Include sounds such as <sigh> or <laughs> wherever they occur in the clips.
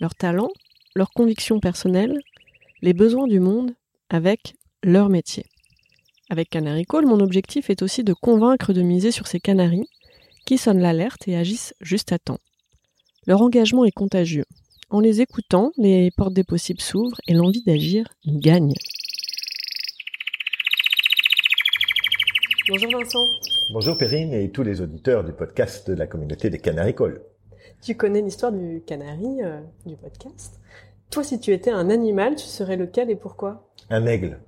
leurs talents, leurs convictions personnelles, les besoins du monde avec leur métier. Avec Canary Call, mon objectif est aussi de convaincre de miser sur ces canaris qui sonnent l'alerte et agissent juste à temps. Leur engagement est contagieux. En les écoutant, les portes des possibles s'ouvrent et l'envie d'agir gagne. Bonjour Vincent. Bonjour Perrine et tous les auditeurs du podcast de la communauté des Canaricoles. Tu connais l'histoire du canari, euh, du podcast. Toi, si tu étais un animal, tu serais lequel et pourquoi? Un aigle.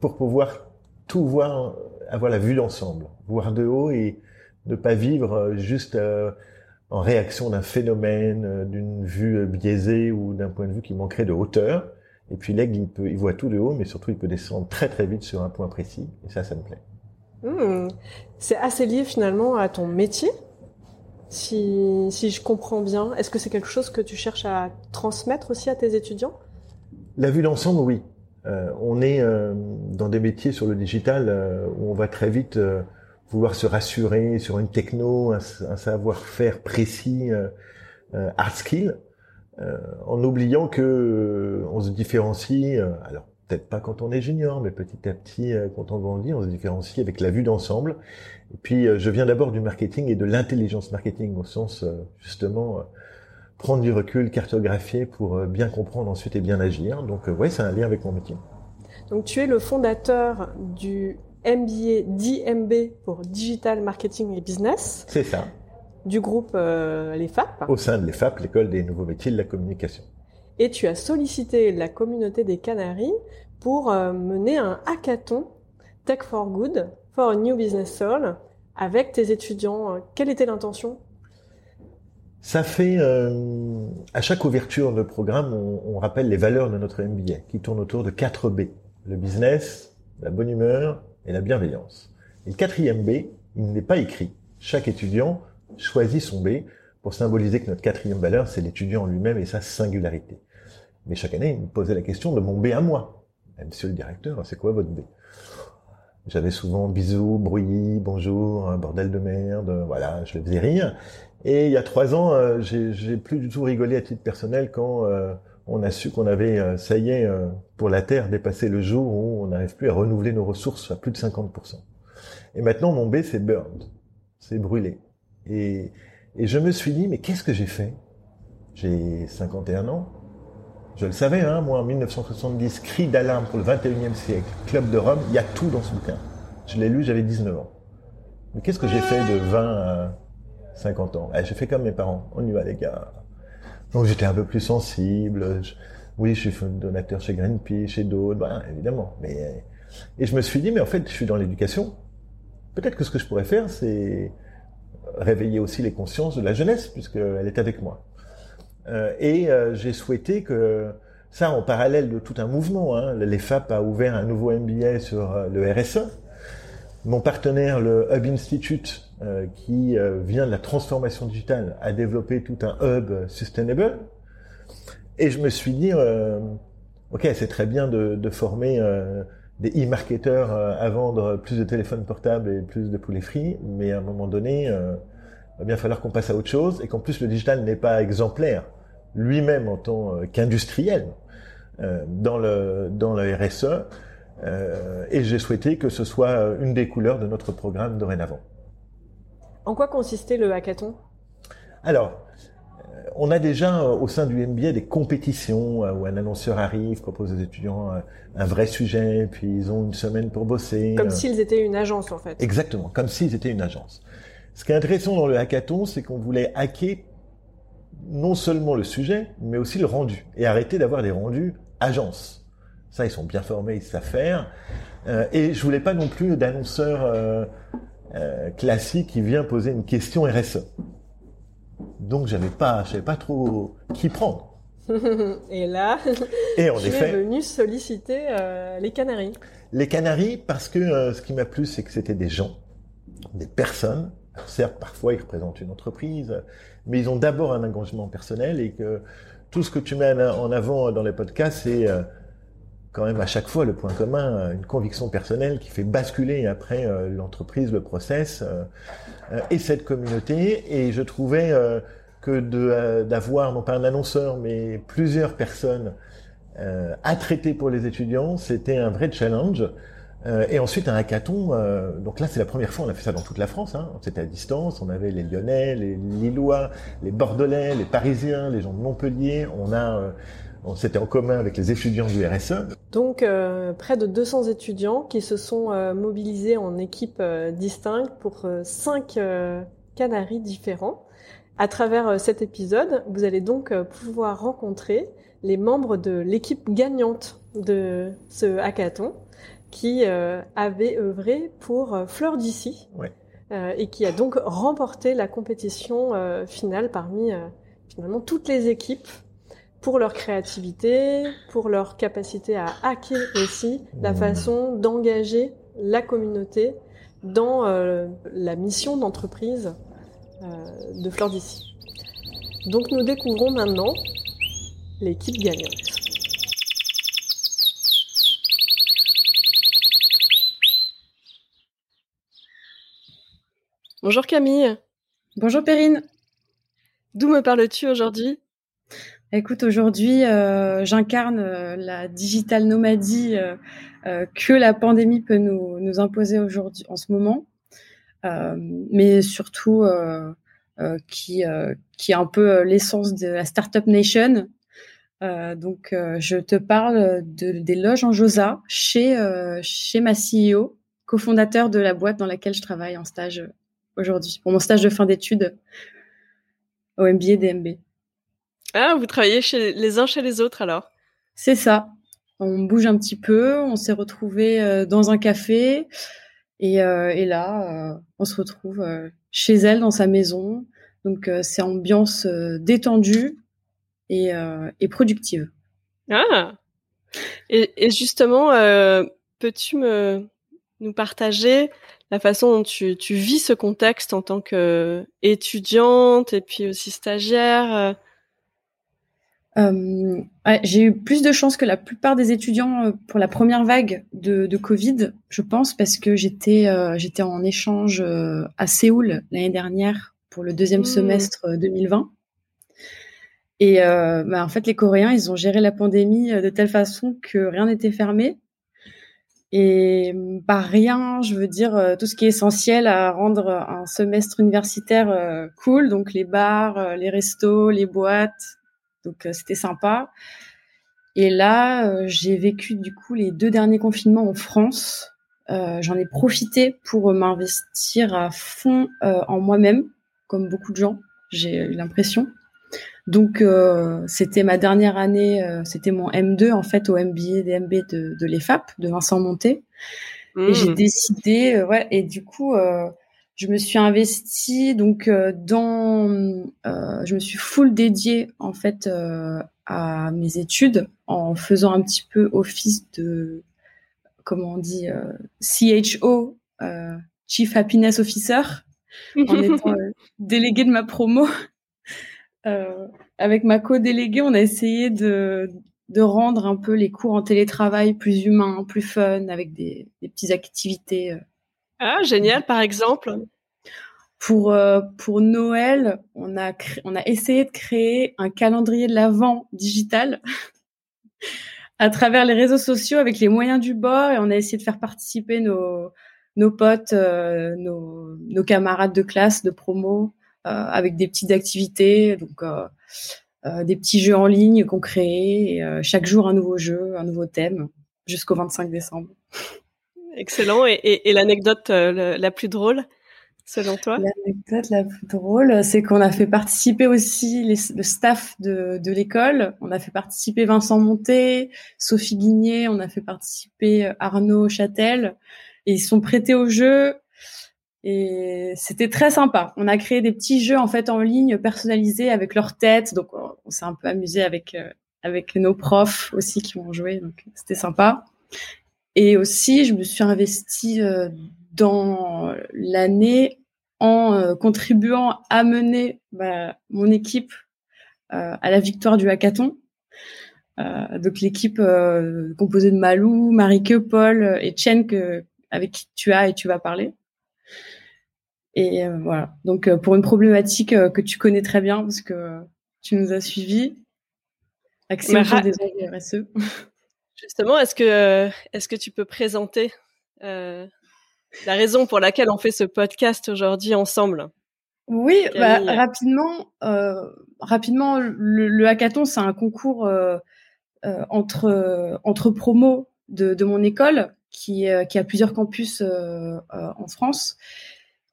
Pour pouvoir tout voir, avoir la vue d'ensemble, voir de haut et ne pas vivre euh, juste euh, en réaction d'un phénomène, d'une vue biaisée ou d'un point de vue qui manquerait de hauteur. Et puis l'aigle, il, peut, il voit tout de haut, mais surtout il peut descendre très très vite sur un point précis. Et ça, ça me plaît. Hmm. C'est assez lié finalement à ton métier? Si, si je comprends bien, est-ce que c'est quelque chose que tu cherches à transmettre aussi à tes étudiants? La vue d'ensemble, oui. Euh, on est euh, dans des métiers sur le digital euh, où on va très vite euh, vouloir se rassurer sur une techno, un, un savoir-faire précis, hard skill, en oubliant que on se différencie. alors peut-être pas quand on est junior, mais petit à petit, quand on grandit, on se différencie avec la vue d'ensemble et puis, euh, je viens d'abord du marketing et de l'intelligence marketing, au sens, euh, justement, euh, prendre du recul, cartographier pour bien comprendre ensuite et bien agir. Donc, ouais, c'est un lien avec mon métier. Donc, tu es le fondateur du MBA DMB pour Digital Marketing et Business. C'est ça. Du groupe euh, l'EFAP. Au sein de l'EFAP, l'école des nouveaux métiers de la communication. Et tu as sollicité la communauté des Canaries pour mener un hackathon Tech for Good for a New Business Soul avec tes étudiants. Quelle était l'intention? Ça fait, euh, à chaque ouverture de programme, on, on, rappelle les valeurs de notre MBA, qui tournent autour de 4 B. Le business, la bonne humeur et la bienveillance. Et le quatrième B, il n'est pas écrit. Chaque étudiant choisit son B pour symboliser que notre quatrième valeur, c'est l'étudiant lui-même et sa singularité. Mais chaque année, il me posait la question de mon B à moi. Monsieur le directeur, c'est quoi votre B j'avais souvent bisous, bruit, bonjour, bordel de merde, voilà, je le faisais rire. Et il y a trois ans, euh, j'ai plus du tout rigolé à titre personnel quand euh, on a su qu'on avait, euh, ça y est, pour la Terre, dépassé le jour où on n'arrive plus à renouveler nos ressources à plus de 50%. Et maintenant, mon B, c'est burned, c'est brûlé. Et, et je me suis dit, mais qu'est-ce que j'ai fait? J'ai 51 ans, je le savais, hein, moi, en 1970, Cri d'alarme pour le 21e siècle, Club de Rome, il y a tout dans ce bouquin. Je l'ai lu, j'avais 19 ans. Mais qu'est-ce que j'ai fait de 20 à 50 ans? Eh, J'ai fait comme mes parents. On y va, les gars. Donc j'étais un peu plus sensible. oui, je suis donateur chez Greenpeace, chez d'autres, bah, évidemment. Mais et je me suis dit, mais en fait, je suis dans l'éducation. Peut-être que ce que je pourrais faire, c'est réveiller aussi les consciences de la jeunesse, puisqu'elle est avec moi. Euh, et euh, j'ai souhaité que ça, en parallèle de tout un mouvement, hein, l'EFAP a ouvert un nouveau MBA sur euh, le RSE. Mon partenaire, le Hub Institute, qui vient de la transformation digitale, a développé tout un hub sustainable. Et je me suis dit, ok, c'est très bien de, de former des e-marketeurs à vendre plus de téléphones portables et plus de poulets frits, mais à un moment donné, il va bien falloir qu'on passe à autre chose et qu'en plus le digital n'est pas exemplaire lui-même en tant euh, qu'industriel euh, dans le dans le RSE euh, et j'ai souhaité que ce soit une des couleurs de notre programme dorénavant. En quoi consistait le hackathon? Alors, on a déjà au sein du MBA des compétitions où un annonceur arrive, propose aux étudiants un vrai sujet, puis ils ont une semaine pour bosser. Comme s'ils étaient une agence en fait. Exactement, comme s'ils étaient une agence. Ce qui est intéressant dans le hackathon, c'est qu'on voulait hacker non seulement le sujet, mais aussi le rendu. Et arrêter d'avoir des rendus agences. Ça, ils sont bien formés, ils savent faire. Euh, et je voulais pas non plus d'annonceur euh, euh, classique qui vient poser une question RSE. Donc j'avais pas, je savais pas trop qui prendre. <laughs> et là, et en tu es venu solliciter les Canaries. Les Canaries, parce que ce qui m'a plu, c'est que c'était des gens, des personnes. Alors certes, parfois ils représentent une entreprise, mais ils ont d'abord un engagement personnel et que tout ce que tu mets en avant dans les podcasts, c'est euh, quand même à chaque fois le point commun, une conviction personnelle qui fait basculer après l'entreprise, le process et cette communauté. Et je trouvais que euh, d'avoir non pas un annonceur mais plusieurs personnes euh, à traiter pour les étudiants, c'était un vrai challenge. Euh, et ensuite un hackathon. Euh, donc là, c'est la première fois. On a fait ça dans toute la France. Hein. C'était à distance. On avait les Lyonnais, les Lillois, les Bordelais, les Parisiens, les gens de Montpellier. On a on s'était en commun avec les étudiants du RSE. Donc, euh, près de 200 étudiants qui se sont mobilisés en équipes distinctes pour cinq canaries différents. À travers euh, cet épisode, vous allez donc euh, pouvoir rencontrer les membres de l'équipe gagnante de ce hackathon qui euh, avait œuvré pour Fleur d'ici et qui a donc remporté la compétition finale parmi finalement toutes les équipes pour leur créativité, pour leur capacité à hacker aussi la mmh. façon d'engager la communauté dans la mission d'entreprise euh, de Fleur d'ici. Donc nous découvrons maintenant l'équipe gagnante. Bonjour Camille. Bonjour Perrine. D'où me parles-tu aujourd'hui? Écoute, aujourd'hui, euh, j'incarne euh, la digital nomadie que la pandémie peut nous, nous imposer aujourd'hui, en ce moment. Euh, mais surtout euh, euh, qui, qui est un peu l'essence de la Startup Nation. donc, je te parle de, des loges en Josa chez, chez ma CEO, cofondateur de la boîte dans laquelle je travaille en stage aujourd'hui, pour mon stage de fin d'études au MBA DMB. Ah, vous travaillez chez les uns chez les autres alors? C'est ça. On bouge un petit peu, on s'est retrouvé dans un café. Et, euh, et là, euh, on se retrouve euh, chez elle, dans sa maison. Donc, c'est ambiance détendue et, et, productive. Ah Et, et justement, peux-tu me nous partager la façon dont tu, tu vis ce contexte en tant qu'étudiante et puis aussi stagiaire euh, j'ai eu plus de chance que la plupart des étudiants euh, pour la première vague de, de Covid, je pense, parce que j'étais euh, j'étais en échange euh, à Séoul l'année dernière pour le deuxième mmh. semestre 2020. Et bah, en fait, les Coréens, ils ont géré la pandémie de telle façon que rien n'était fermé. Et par rien, je veux dire tout ce qui est essentiel à rendre un semestre universitaire cool, donc les bars, les restos, les boîtes, donc euh, c'était sympa. Et là, euh, j'ai vécu du coup les deux derniers confinements en France. Euh, j'en ai profité pour m'investir à fond en moi-même, comme beaucoup de gens, j'ai eu l'impression. Donc c'était ma dernière année, c'était mon M2 en fait au MBA DMB de, de l'EFAP de Vincent Monté. Et j'ai mmh. décidé, ouais, et du coup, je me suis investie donc euh, dans, euh, je me suis full dédiée en fait euh, à mes études en faisant un petit peu office de, comment on dit, CHO, Chief Happiness Officer, en <laughs> étant déléguée de ma promo. Avec ma co-déléguée, on a essayé de, de rendre un peu les cours en télétravail plus humains, plus fun, avec des, des petites activités ah, génial, par exemple. Pour, euh, pour Noël, on a, on a essayé de créer un calendrier de l'Avent digital <laughs> à travers les réseaux sociaux avec les moyens du bord et on a essayé de faire participer nos, nos potes, euh, nos, nos, camarades de classe, de promo, euh, avec des petites activités, donc des petits jeux en ligne qu'on crée, et, chaque jour un nouveau jeu, un nouveau thème, jusqu'au 25 décembre. Excellent. Et, et, l'anecdote euh, la plus drôle, selon toi? L'anecdote la plus drôle, c'est qu'on a fait participer aussi le staff de, de l'école. On a fait participer Vincent Monté, Sophie Guigné, on a fait participer euh, Arnaud Châtel. Et ils sont prêtés au jeu. Et c'était très sympa. On a créé des petits jeux en fait en ligne personnalisés avec leur tête. Donc on s'est un peu amusé avec avec nos profs aussi qui ont joué, donc c'était sympa. Et aussi, je me suis investie dans l'année en contribuant à mener bah, mon équipe à la victoire du hackathon. Euh, donc l'équipe euh, composée de Malou, Marike, Paul et Chen avec qui tu as et tu vas parler. Et euh, voilà. Donc pour une problématique que tu connais très bien parce que tu nous as suivis, accès aux des RSE. <laughs> Justement, est-ce que est-ce que tu peux présenter la raison pour laquelle on fait ce podcast aujourd'hui ensemble? Oui, bah, rapidement, rapidement, le, le hackathon c'est un concours euh, entre entre promos de, de mon école qui euh, qui a plusieurs campus euh, en France.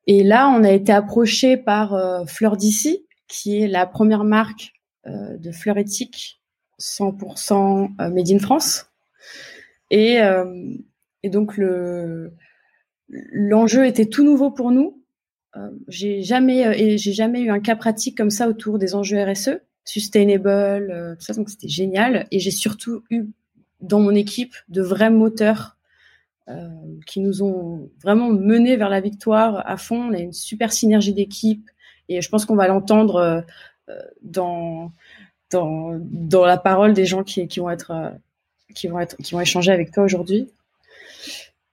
Et là, on a été approché par Fleur d'ici, qui est la première marque de fleurs éthiques 100% made in France. Et, donc le l'enjeu était tout nouveau pour nous. Euh, j'ai jamais j'ai jamais eu un cas pratique comme ça autour des enjeux RSE sustainable, euh, tout ça. Donc c'était génial. Et j'ai surtout eu dans mon équipe de vrais moteurs euh, qui nous ont vraiment menés vers la victoire à fond. On a une super synergie d'équipe et je pense qu'on va l'entendre euh, euh dans, dans dans la parole des gens qui, qui vont être euh, qui vont être qui vont échanger avec toi aujourd'hui.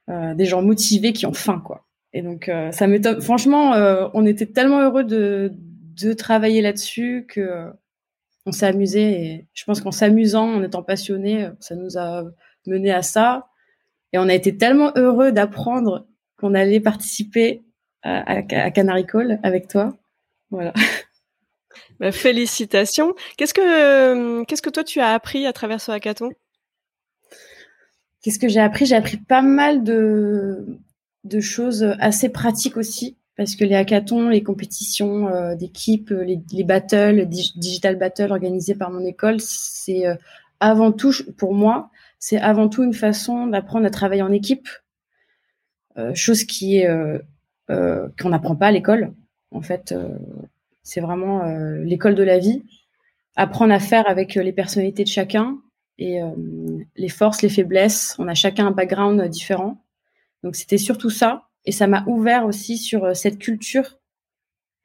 Euh, des gens motivés qui ont faim quoi. Et donc ça m'étonne. Franchement, on était tellement heureux de de travailler là-dessus que on s'est amusé et je pense qu'en s'amusant, en étant passionné, ça nous a mené à ça. Et on a été tellement heureux d'apprendre qu'on allait participer à, à, Canary Call avec toi. Voilà. Bah, félicitations. Qu'est-ce que qu'est-ce que toi tu as appris à travers ce hackathon? Qu'est-ce que j'ai appris? J'ai appris pas mal de de choses assez pratiques aussi parce que les hackathons, les compétitions euh, d'équipe, euh, les, les, battles, digital battles organisés par mon école, c'est euh, avant tout, pour moi, c'est avant tout une façon d'apprendre à travailler en équipe, chose qui est qu'on n'apprend pas à l'école. En fait, c'est vraiment l'école de la vie. Apprendre à faire avec les personnalités de chacun et les forces, les faiblesses. On a chacun un background différent. Donc c'était surtout ça et ça m'a ouvert aussi sur euh, cette culture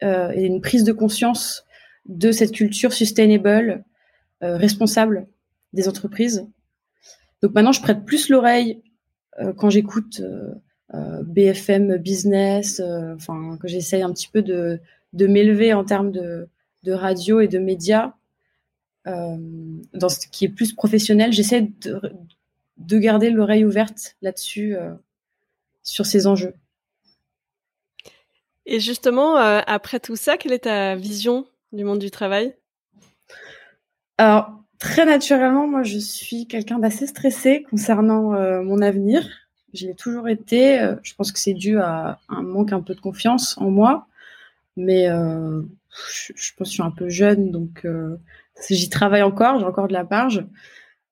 euh, et une prise de conscience de cette culture sustainable, euh, responsable des entreprises. Donc maintenant, je prête plus l'oreille euh, quand j'écoute euh, BFM Business, enfin que j'essaye un petit peu de, de m'élever en termes de, de radio et de médias dans ce qui est plus professionnel. J'essaie de, de garder l'oreille ouverte là-dessus, sur ces enjeux. Et justement, euh, après tout ça, quelle est ta vision du monde du travail? Alors, très naturellement, moi, je suis quelqu'un d'assez stressé concernant euh, mon avenir. Je l'ai toujours été. Euh, je pense que c'est dû à un manque un peu de confiance en moi. Mais je, je, pense que je suis un peu jeune, donc j'y travaille encore, j'ai encore de la marge.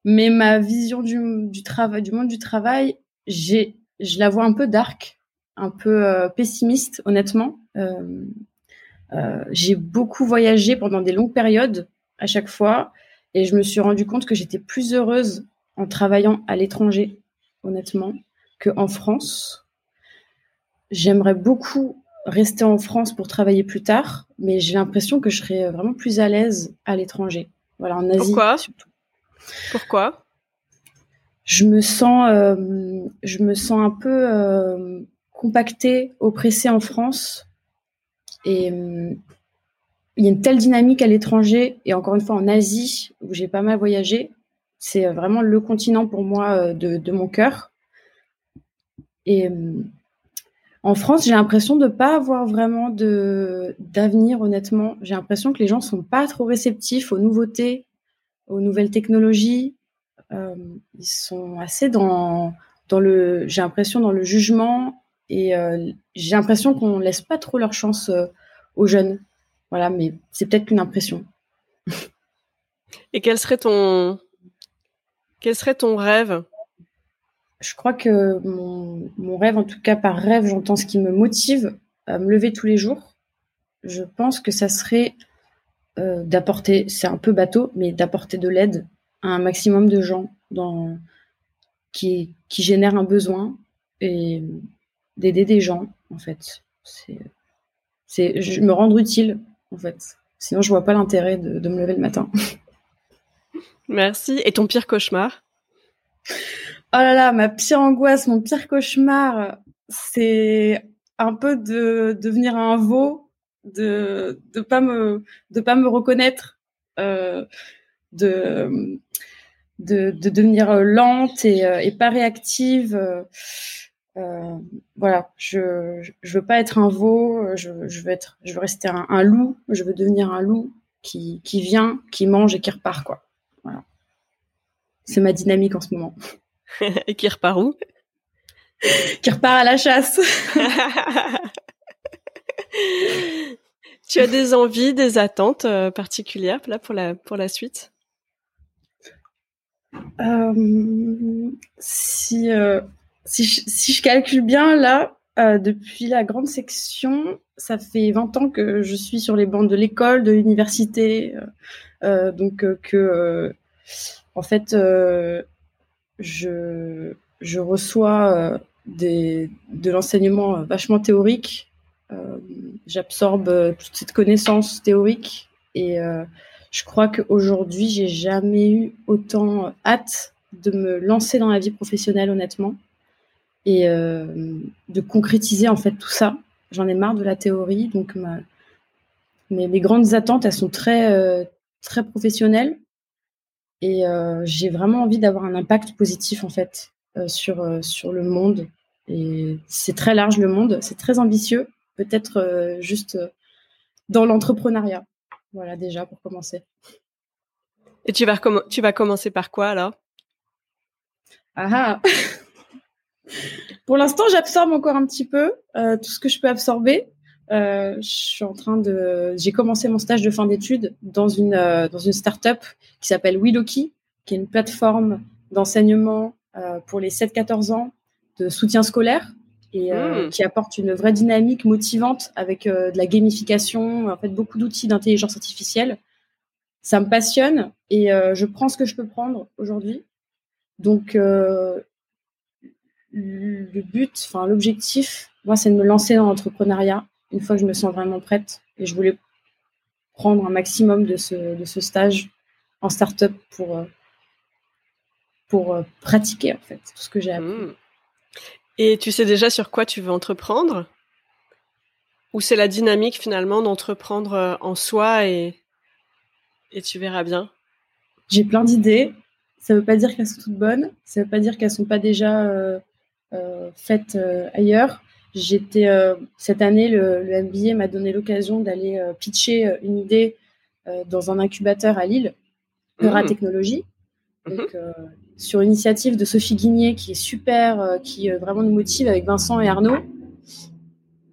Mais ma vision du, du du monde du travail, j'ai, je la vois un peu dark un peu euh, pessimiste, honnêtement. Euh, euh, j'ai beaucoup voyagé pendant des longues périodes à chaque fois et je me suis rendu compte que j'étais plus heureuse en travaillant à l'étranger, honnêtement, qu'en France. J'aimerais beaucoup rester en France pour travailler plus tard, mais j'ai l'impression que je serais vraiment plus à l'aise à l'étranger. Voilà, en Asie Pourquoi? surtout. Pourquoi? Je me sens, euh, je me sens un peu euh, compacté, oppressé en France. Et euh, il y a une telle dynamique à l'étranger et encore une fois en Asie où j'ai pas mal voyagé. C'est vraiment le continent pour moi euh, de, mon cœur. Et euh, en France, j'ai l'impression de pas avoir vraiment de d'avenir. Honnêtement, j'ai l'impression que les gens sont pas trop réceptifs aux nouveautés, aux nouvelles technologies. ils sont assez dans dans le, j'ai l'impression dans le jugement et euh, j'ai l'impression qu'on laisse pas trop leur chance euh, aux jeunes. Voilà, mais c'est peut-être qu'une impression. Et quel serait ton quel serait ton rêve? Je crois que mon, mon, rêve, en tout cas par rêve, j'entends ce qui me motive à me lever tous les jours. Je pense que ça serait d'apporter, c'est un peu bateau, mais d'apporter de l'aide à un maximum de gens dans, qui, qui génèrent un besoin et d'aider des gens, en fait. C'est, c'est, me rendre utile, en fait. Sinon, je vois pas l'intérêt de, de me lever le matin. <laughs> Merci. Et ton pire cauchemar? Oh là là, ma pire angoisse, mon pire cauchemar, c'est un peu de devenir un veau, de de pas me de pas me reconnaître, euh, de, de de devenir lente et, euh, et pas réactive. Euh, voilà, je, je veux pas être un veau, je, je veux être, je veux rester un, un, loup, je veux devenir un loup qui, qui vient, qui mange et qui repart quoi. Voilà, c'est ma dynamique en ce moment. <laughs> et qui repart où? Qui repart à la chasse. <laughs> tu as des envies, des attentes euh, particulières là pour la pour la suite? Euh, Si euh, si je, calcule bien là, euh, depuis la grande section, ça fait 20 ans que je suis sur les bancs de l'école, de l'université, euh, donc que en fait je, je reçois euh, des, de l'enseignement euh, vachement théorique. Euh, J'absorbe euh, toute cette connaissance théorique et euh, je crois qu'aujourd'hui, j'ai jamais eu autant hâte de me lancer dans la vie professionnelle, honnêtement, et euh, de concrétiser en fait tout ça. J'en ai marre de la théorie, donc ma, mes, mes grandes attentes, elles sont très très professionnelles et euh, j'ai vraiment envie d'avoir un impact positif en fait euh, sur euh, sur le monde. Et c'est très large le monde, c'est très ambitieux. Peut-être euh, juste dans l'entrepreneuriat. Voilà déjà pour commencer. Et tu vas tu vas commencer par quoi alors? Ah, ah. <laughs> Pour l'instant, j'absorbe encore un petit peu euh, tout ce que je peux absorber. Euh, je suis en train de, j'ai commencé mon stage de fin d'études dans une euh, dans une start-up qui s'appelle Widoki, qui est une plateforme d'enseignement euh, pour les 7-14 ans de soutien scolaire et mmh. qui apporte une vraie dynamique motivante avec de la gamification, en fait beaucoup d'outils d'intelligence artificielle. Ça me passionne et je prends ce que je peux prendre aujourd'hui. Donc le but, enfin l'objectif, moi, c'est de me lancer dans l'entrepreneuriat une fois que je me sens vraiment prête. Et je voulais prendre un maximum de ce, de ce stage en start-up pour, euh, pour euh, pratiquer en fait tout ce que j'ai appris. Mmh. Et tu sais déjà sur quoi tu veux entreprendre? Ou c'est la dynamique finalement d'entreprendre euh, en soi et, et tu verras bien? J'ai plein d'idées. Ça ne veut pas dire qu'elles sont toutes bonnes. Ça ne veut pas dire qu'elles ne sont pas déjà euh, faites euh, ailleurs. J'étais euh, cette année, le, le MBA m'a donné l'occasion d'aller euh, pitcher euh, une idée dans un incubateur à Lille, Eura mmh. Technologie. Mmh. Sur initiative de Sophie Guigné, qui est super, qui vraiment nous motive avec Vincent et Arnaud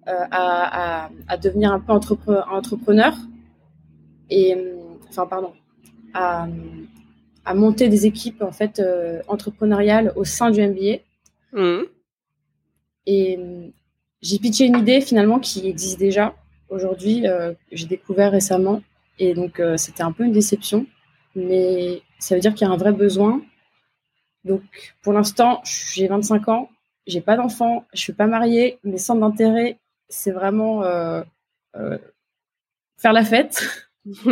à, à, à, devenir un peu entrepre entrepreneur et enfin pardon à, à, monter des équipes en fait entrepreneuriales au sein du MBA. Mmh. Et j'ai pitché une idée finalement qui existe déjà aujourd'hui, euh, j'ai découvert récemment. Et donc, euh, c'était un peu une déception. Mais ça veut dire qu'il y a un vrai besoin. Donc, pour l'instant, j'ai 25 ans, j'ai pas d'enfant, je suis pas mariée. Mes centres d'intérêt, c'est vraiment euh, euh faire la fête. <laughs> <laughs>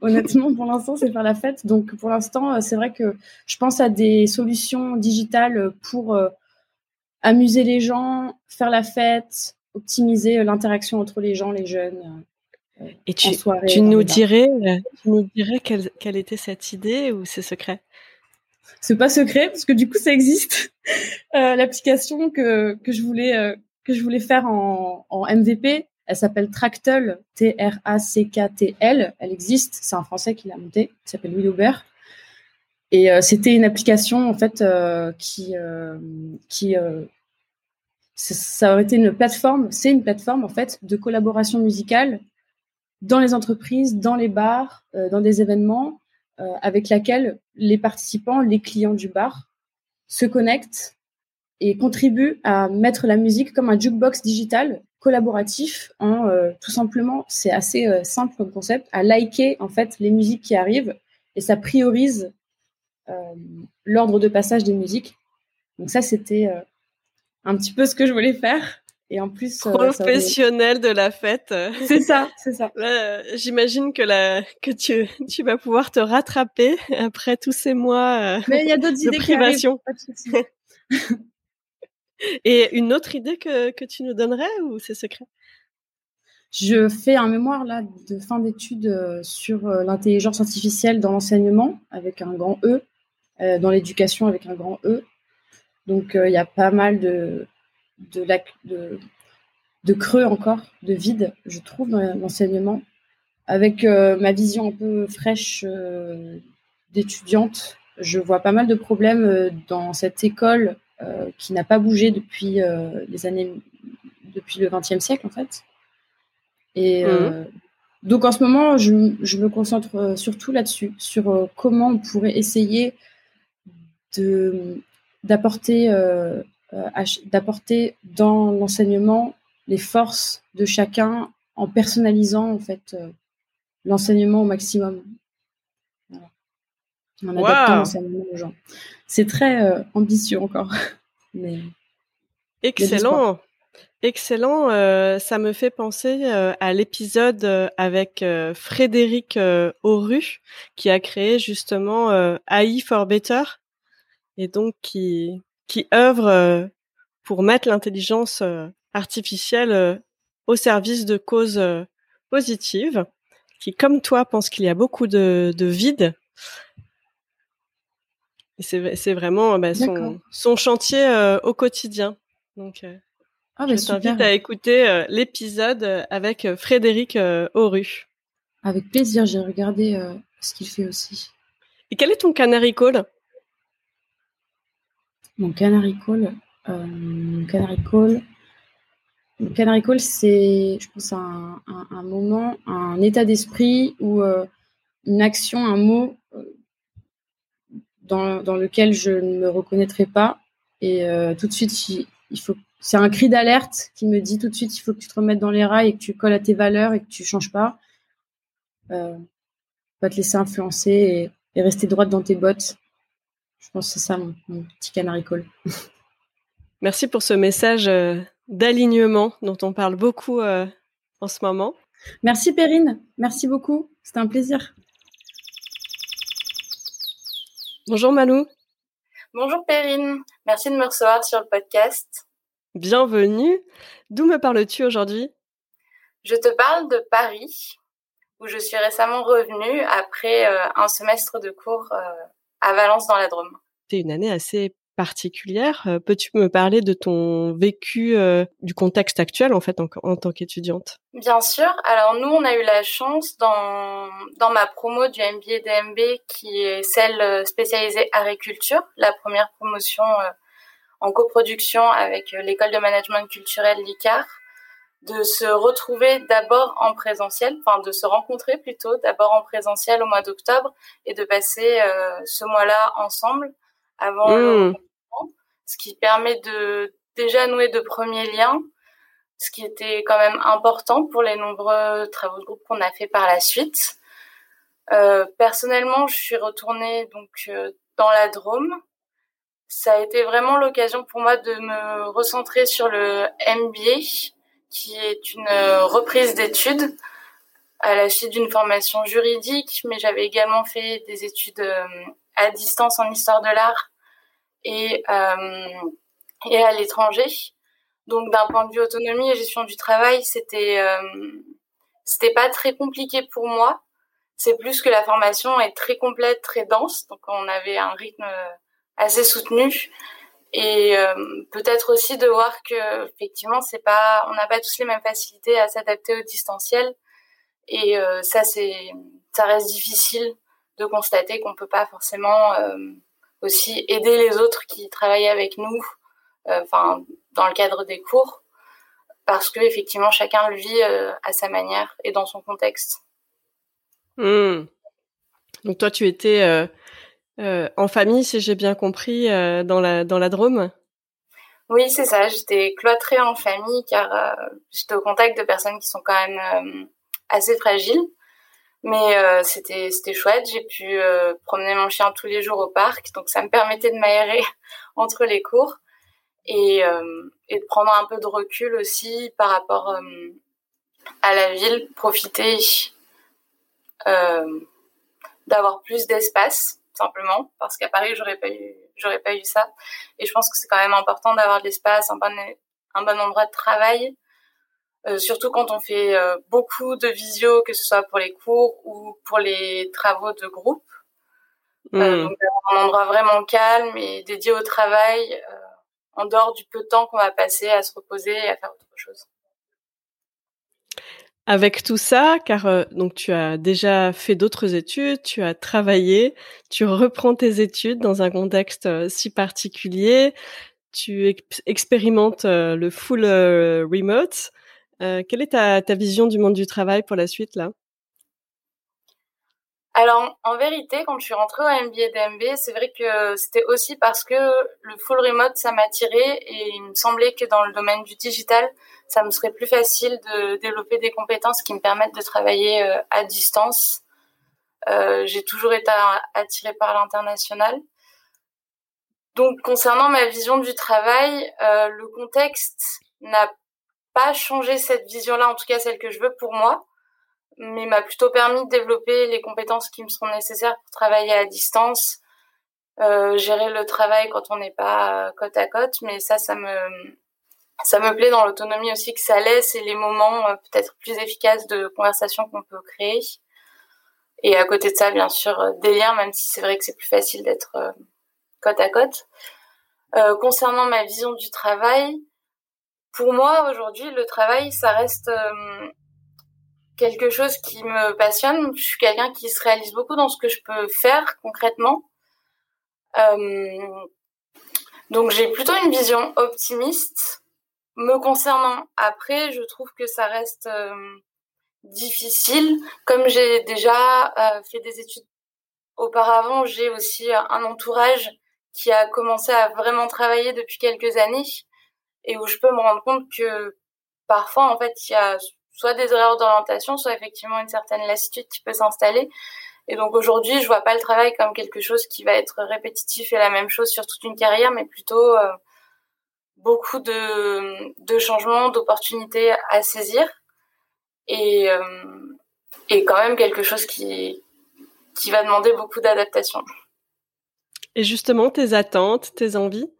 Honnêtement, pour l'instant, c'est faire la fête. Donc, pour l'instant, c'est vrai que je pense à des solutions digitales pour euh, amuser les gens, faire la fête, optimiser euh, l'interaction entre les gens, les jeunes. Euh, Et tu, soirée, tu nous dirais, tu nous dirais quelle, quelle était cette idée ou c'est secret C'est pas secret parce que du coup ça existe. Euh, L'application que, que je voulais euh, que je voulais faire en, en MVP, elle s'appelle Tractel, T-R-A-C-K-T-L. Elle existe, c'est un Français qui l'a montée. Il s'appelle Louis Aubert. Et euh, c'était une application en fait euh, qui euh, qui ça aurait été une plateforme, c'est une plateforme en fait de collaboration musicale dans les entreprises, dans les bars, dans des événements, avec laquelle les participants, les clients du bar se connectent et contribuent à mettre la musique comme un jukebox digital collaboratif en tout simplement, c'est assez simple comme concept, à liker en fait les musiques qui arrivent et ça priorise l'ordre de passage des musiques. Donc ça, c'était un petit peu ce que je voulais faire. Et en plus, euh, professionnel de la fête. C'est ça, c'est ça. J'imagine que la que tu tu vas pouvoir te rattraper après tous ces mois euh, Mais il y a d'autres idées privation. Qui arrivent, <laughs> Et une autre idée que que tu nous donnerais ou c'est secret? Je fais un mémoire là de fin d'études euh, sur l'intelligence artificielle dans l'enseignement avec un grand E, dans l'éducation avec un grand E. Donc il y a pas mal de de, de, creux encore, de vide, je trouve, dans l'enseignement. Avec euh, ma vision un peu fraîche euh, d'étudiante, je vois pas mal de problèmes euh, dans cette école qui n'a pas bougé depuis les années, depuis le XXe siècle en fait. Et mmh. donc en ce moment, je, me concentre surtout là-dessus, sur comment on pourrait essayer de d'apporter euh, d'apporter dans l'enseignement les forces de chacun en personnalisant en fait euh, l'enseignement au maximum. En adaptant l'enseignement aux gens. C'est très euh, ambitieux encore. <laughs> Mais Excellent. Excellent. ça me fait penser à l'épisode avec Frédéric Auru qui a créé justement AI for Better et donc qui qui œuvre euh, pour mettre l'intelligence euh, artificielle euh, au service de causes positives, qui, comme toi, pense qu'il y a beaucoup de, de vide. C'est vraiment bah, son, son, chantier au quotidien. Donc, ah, bah, je t'invite à écouter l'épisode avec Frédéric Auru. Avec plaisir, j'ai regardé ce qu'il fait aussi. Et quel est ton canary call? Mon Canary Call, euh, Canary Call, Canary Call, c'est, je pense, un, un, moment, un état d'esprit ou euh, une action, un mot euh, dans, dans, lequel je ne me reconnaîtrai pas. Et tout de suite, il, faut. C'est un cri d'alerte qui me dit tout de suite, il faut que tu te remettes dans les rails et que tu colles à tes valeurs et que tu changes pas. pas te laisser influencer et, et rester droite dans tes bottes. Je pense que c'est ça mon, petit canary call. <laughs> Merci pour ce message euh, d'alignement dont on parle beaucoup euh, en ce moment. Merci Perrine, merci beaucoup, c'était un plaisir. Bonjour Malou. Bonjour Perrine, merci de me recevoir sur le podcast. Bienvenue. D'où me parles-tu aujourd'hui? Je te parle de Paris, où je suis récemment revenue après euh, un semestre de cours à Valence dans la Drôme. C'est une année assez particulière. Euh, peux-tu me parler de ton vécu, euh, du contexte actuel en fait en, tant qu'étudiante? Bien sûr. Alors nous, on a eu la chance dans dans ma promo du MBA DMB qui est celle euh, spécialisée agriculture, la première promotion en coproduction avec l'école de management culturel l'ICAR de se retrouver d'abord en présentiel, enfin de se rencontrer plutôt d'abord en présentiel au mois d'octobre et de passer euh, ce mois-là ensemble avant mmh. Ce qui permet de déjà nouer de premiers liens, ce qui était quand même important pour les nombreux travaux de groupe qu'on a fait par la suite. Euh, personnellement, je suis retournée euh, dans la Drôme. Ça a été vraiment l'occasion pour moi de me recentrer sur le MBA qui est une euh, reprise d'études à la suite d'une formation juridique, mais j'avais également fait des études à distance en histoire de l'art et, euh, et à l'étranger. Donc d'un point de vue autonomie et gestion du travail, c'était c'était pas très compliqué pour moi. C'est plus que la formation est très complète, très dense, donc on avait un rythme assez soutenu et euh, peut-être aussi de voir que effectivement c'est pas on n'a pas tous les mêmes facilités à s'adapter au distanciel et euh, ça c'est ça reste difficile de constater qu'on peut pas forcément euh, aussi aider les autres qui travaillent avec nous enfin dans le cadre des cours parce que effectivement chacun le vit à sa manière et dans son contexte. Mmh. Donc toi tu étais euh, en famille, si j'ai bien compris, euh, dans la dans la Drôme? Oui, c'est ça. J'étais cloîtrée en famille car j'étais au contact de personnes qui sont quand même assez fragiles. Mais euh, c'était c'était chouette. J'ai pu euh, promener mon chien tous les jours au parc, donc ça me permettait de m'aérer <laughs> entre les cours et euh, et de prendre un peu de recul aussi par rapport à la ville, profiter d'avoir plus d'espace simplement. Parce qu'à Paris j'aurais pas eu j'aurais pas eu ça. Et je pense que c'est quand même important d'avoir de l'espace un bon un bon endroit de travail euh, surtout quand on fait euh, beaucoup de visio, que ce soit pour les cours ou pour les travaux de groupe. Euh, hmm. donc un endroit vraiment calme et dédié au travail, en dehors du peu de temps qu'on va passer à se reposer et à faire autre chose. Avec tout ça, car donc tu as déjà fait d'autres études, tu as travaillé, tu reprends tes études dans un contexte si particulier, tu expérimentes le full remote. Euh, quelle est ta, vision du monde du travail pour la suite là? Alors, en vérité, quand je suis rentrée au MBA DMB, c'est vrai que c'était aussi parce que le full remote, ça m'attirait et il me semblait que dans le domaine du digital, ça me serait plus facile de développer des compétences qui me permettent de travailler euh, à distance. Euh, j'ai toujours été attirée par l'international. Donc, concernant ma vision du travail, le contexte n'a pas changé cette vision-là, en tout cas celle que je veux pour moi, mais m'a plutôt permis de développer les compétences qui me seront nécessaires pour travailler à distance, euh, gérer le travail quand on n'est pas côte à côte, mais ça, ça me ça me plaît dans l'autonomie aussi que ça laisse et les moments euh, peut-être plus efficaces de conversation qu'on peut créer. Et à côté de ça, bien sûr, euh, des liens, même si c'est vrai que c'est plus facile d'être côte à côte. concernant ma vision du travail, pour moi, aujourd'hui, le travail, ça reste euh, quelque chose qui me passionne. Je suis quelqu'un qui se réalise beaucoup dans ce que je peux faire concrètement. Euh, donc j'ai plutôt une vision optimiste me concernant. Après, je trouve que ça reste euh, difficile. Comme j'ai déjà fait des études auparavant, j'ai aussi un entourage qui a commencé à vraiment travailler depuis quelques années et où je peux me rendre compte que parfois, en fait, il y a soit des erreurs d'orientation, soit effectivement une certaine lassitude qui peut s'installer. Et donc aujourd'hui, je vois pas le travail comme quelque chose qui va être répétitif et la même chose sur toute une carrière, mais plutôt euh, beaucoup de, changements, d'opportunités à saisir et, euh, et quand même quelque chose qui, qui va demander beaucoup d'adaptation. Et justement, tes attentes, tes envies?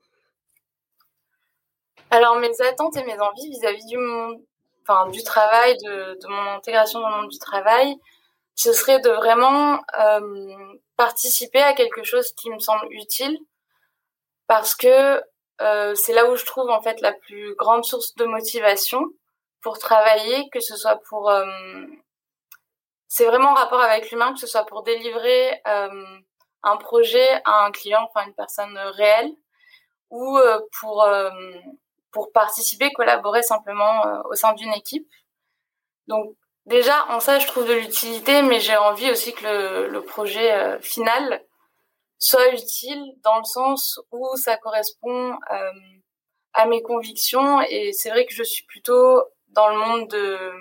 Alors mes attentes et mes envies vis-à-vis du monde, enfin du travail, de, de, mon intégration dans le monde du travail, ce serait de vraiment euh, participer à quelque chose qui me semble utile, parce que euh, c'est là où je trouve en fait la plus grande source de motivation pour travailler, que ce soit pour euh, c'est vraiment en rapport avec l'humain, que ce soit pour délivrer euh, un projet à un client, enfin une personne réelle, ou euh, pour pour participer, collaborer simplement euh, au sein d'une équipe. Donc déjà, en ça, je trouve de l'utilité, mais j'ai envie aussi que le, projet euh, final soit utile dans le sens où ça correspond euh, à mes convictions. Et c'est vrai que je suis plutôt dans le monde de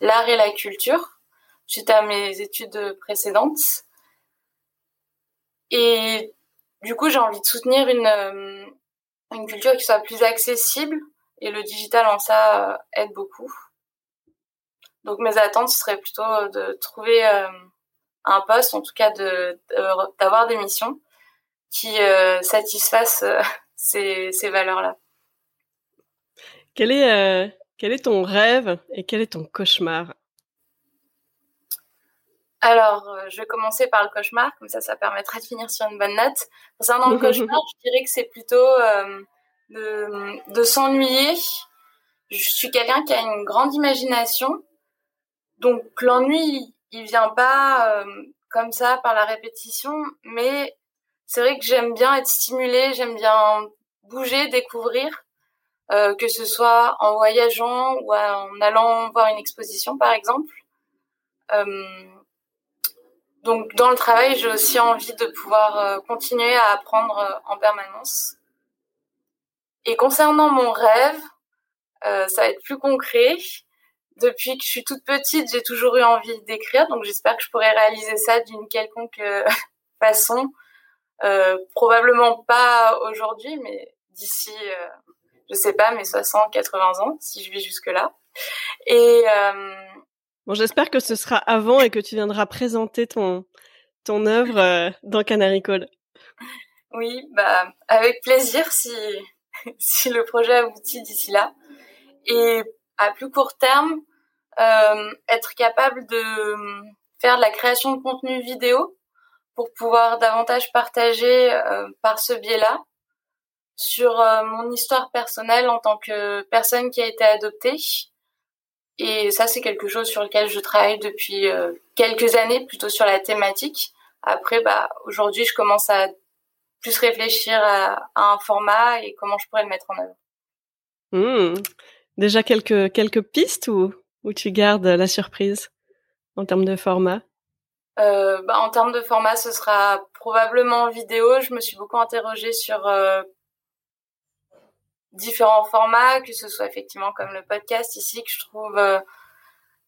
l'art et la culture, suite à mes études précédentes. Et du coup, j'ai envie de soutenir une, une culture qui soit plus accessible et le digital en ça euh, aide beaucoup. Donc mes attentes ce serait plutôt de trouver euh, un poste, en tout cas d'avoir des missions qui euh, satisfassent <laughs> ces, valeurs-là. Quel est ton rêve et quel est ton cauchemar? Alors, je vais commencer par le cauchemar, comme ça, ça permettra de finir sur une bonne note. Concernant le <laughs> cauchemar, je dirais que c'est plutôt euh, de, de s'ennuyer. Je suis quelqu'un qui a une grande imagination, donc l'ennui, il vient pas euh, comme ça par la répétition, mais c'est vrai que j'aime bien être stimulée, j'aime bien bouger, découvrir, euh, que ce soit en voyageant ou en allant voir une exposition, par exemple. Euh, donc dans le travail, j'ai aussi envie de pouvoir euh, continuer à apprendre euh, en permanence. Et concernant mon rêve, ça va être plus concret. Depuis que je suis toute petite, j'ai toujours eu envie d'écrire, donc j'espère que je pourrai réaliser ça d'une quelconque <laughs> façon. probablement pas aujourd'hui, mais d'ici, je sais pas, mes 60, 80 ans, si je vis jusque-là. Et bon, j'espère que ce sera avant et que tu viendras présenter ton ton œuvre dans Canary Call. Oui, bah avec plaisir si <laughs> si le projet aboutit d'ici là. Et à plus court terme, euh, être capable de faire de la création de contenu vidéo pour pouvoir davantage partager euh, par ce biais-là sur euh, mon histoire personnelle en tant que personne qui a été adoptée. Et ça, c'est quelque chose sur lequel je travaille depuis quelques années, plutôt sur la thématique. Après, bah, aujourd'hui, je commence à plus réfléchir à, un format et comment je pourrais le mettre en œuvre. Mmh. Déjà quelques quelques pistes ou ou tu gardes la surprise en termes de format? Euh, bah, en termes de format, ce sera probablement vidéo. Je me suis beaucoup interrogée sur euh, différents formats, que ce soit effectivement comme le podcast ici, que je trouve euh,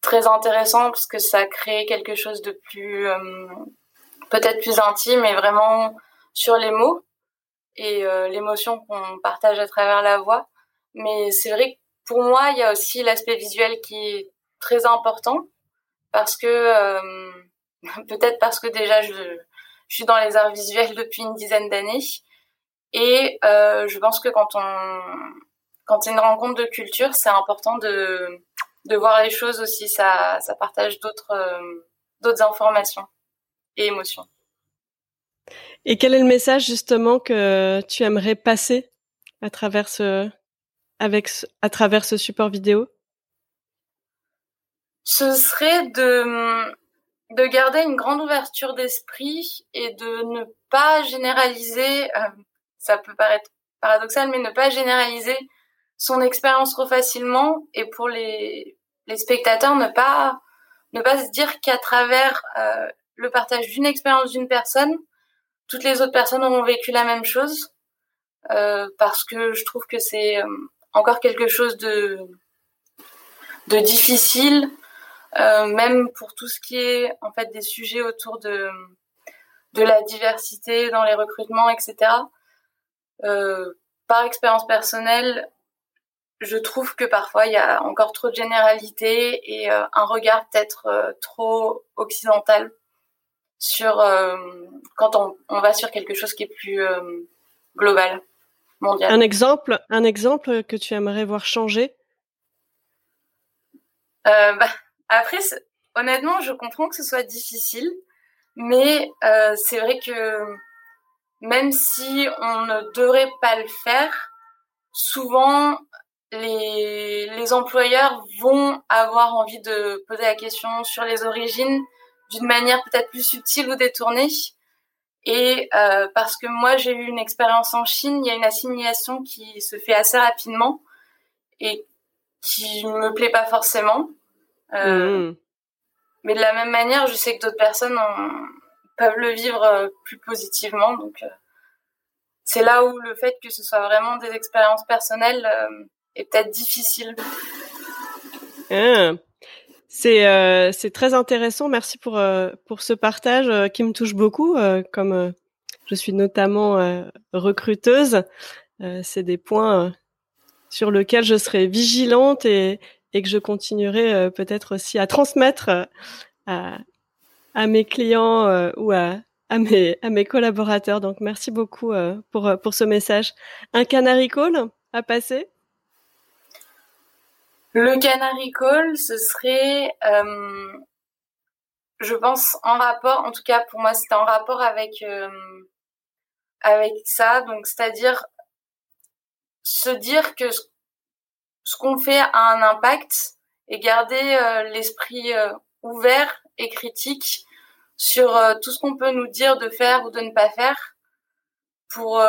très intéressant parce que ça crée quelque chose de plus, peut-être plus intime et vraiment sur les mots et euh, l'émotion qu'on partage à travers la voix. Mais c'est vrai que pour moi, il y a aussi l'aspect visuel qui est très important parce que euh, <laughs> peut-être parce que déjà je, suis dans les arts visuels depuis une dizaine d'années et euh, je pense que quand on quand c'est une rencontre de culture, c'est important de de voir les choses aussi. Ça ça partage d'autres d'autres informations et émotions. Et quel est le message justement que tu aimerais passer à travers ce, avec, à travers ce support vidéo? Ce serait de, de garder une grande ouverture d'esprit et de ne pas généraliser, euh, ça peut paraître paradoxal, mais ne pas généraliser son expérience trop facilement et pour les, spectateurs ne pas ne pas se dire qu'à travers euh, le partage d'une expérience d'une personne, toutes les autres personnes auront vécu la même chose. Euh, parce que je trouve que c'est euh, encore quelque chose de difficile même pour tout ce qui est en fait des sujets autour de de la diversité dans les recrutements etc par expérience personnelle je trouve que parfois il y a encore trop de généralité et un regard peut-être trop occidental sur euh, quand on, on, va sur quelque chose qui est plus euh, global, mondial. Un exemple, un exemple que tu aimerais voir changer? Euh, bah, Après, honnêtement, je comprends que ce soit difficile, mais c'est vrai que même si on ne devrait pas le faire, souvent les, les employeurs vont avoir envie de poser la question sur les origines d'une manière peut-être plus subtile ou détournée. Et euh, parce que moi j'ai eu une expérience en Chine, il y a une assimilation qui se fait assez rapidement et qui me plaît pas forcément. Euh, mmh. Mais de la même manière, je sais que d'autres personnes peuvent le vivre euh, plus positivement. Donc c'est là où le fait que ce soit vraiment des expériences personnelles est peut-être difficile. Ah. C'est euh, très intéressant. Merci pour euh, pour ce partage euh, qui me touche beaucoup. comme je suis notamment recruteuse, c'est des points sur lesquels je serai vigilante et et que je continuerai peut-être aussi à transmettre à à mes clients ou à à mes à mes collaborateurs. Donc merci beaucoup pour pour ce message. Un canary call à passer? Le Canary Call, ce serait, euh, je pense, en rapport, en tout cas pour moi, c'était en rapport avec euh, avec ça, donc c'est-à-dire se dire que ce, qu'on fait a un impact et garder euh, l'esprit ouvert et critique sur tout ce qu'on peut nous dire de faire ou de ne pas faire pour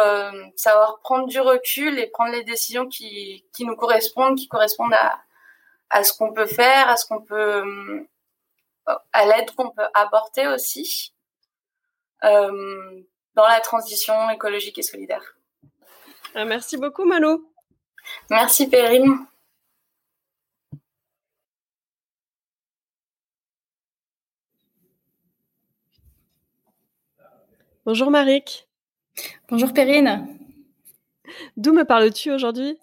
savoir prendre du recul et prendre les décisions qui, qui nous correspondent, qui correspondent à, à ce qu'on peut faire, à ce qu'on peut, euh, à l'aide qu'on peut apporter aussi euh, dans la transition écologique et solidaire. Ah, merci beaucoup Malo. Merci Perrine. Bonjour Marik. Bonjour Perrine. D'où me parles-tu aujourd'hui?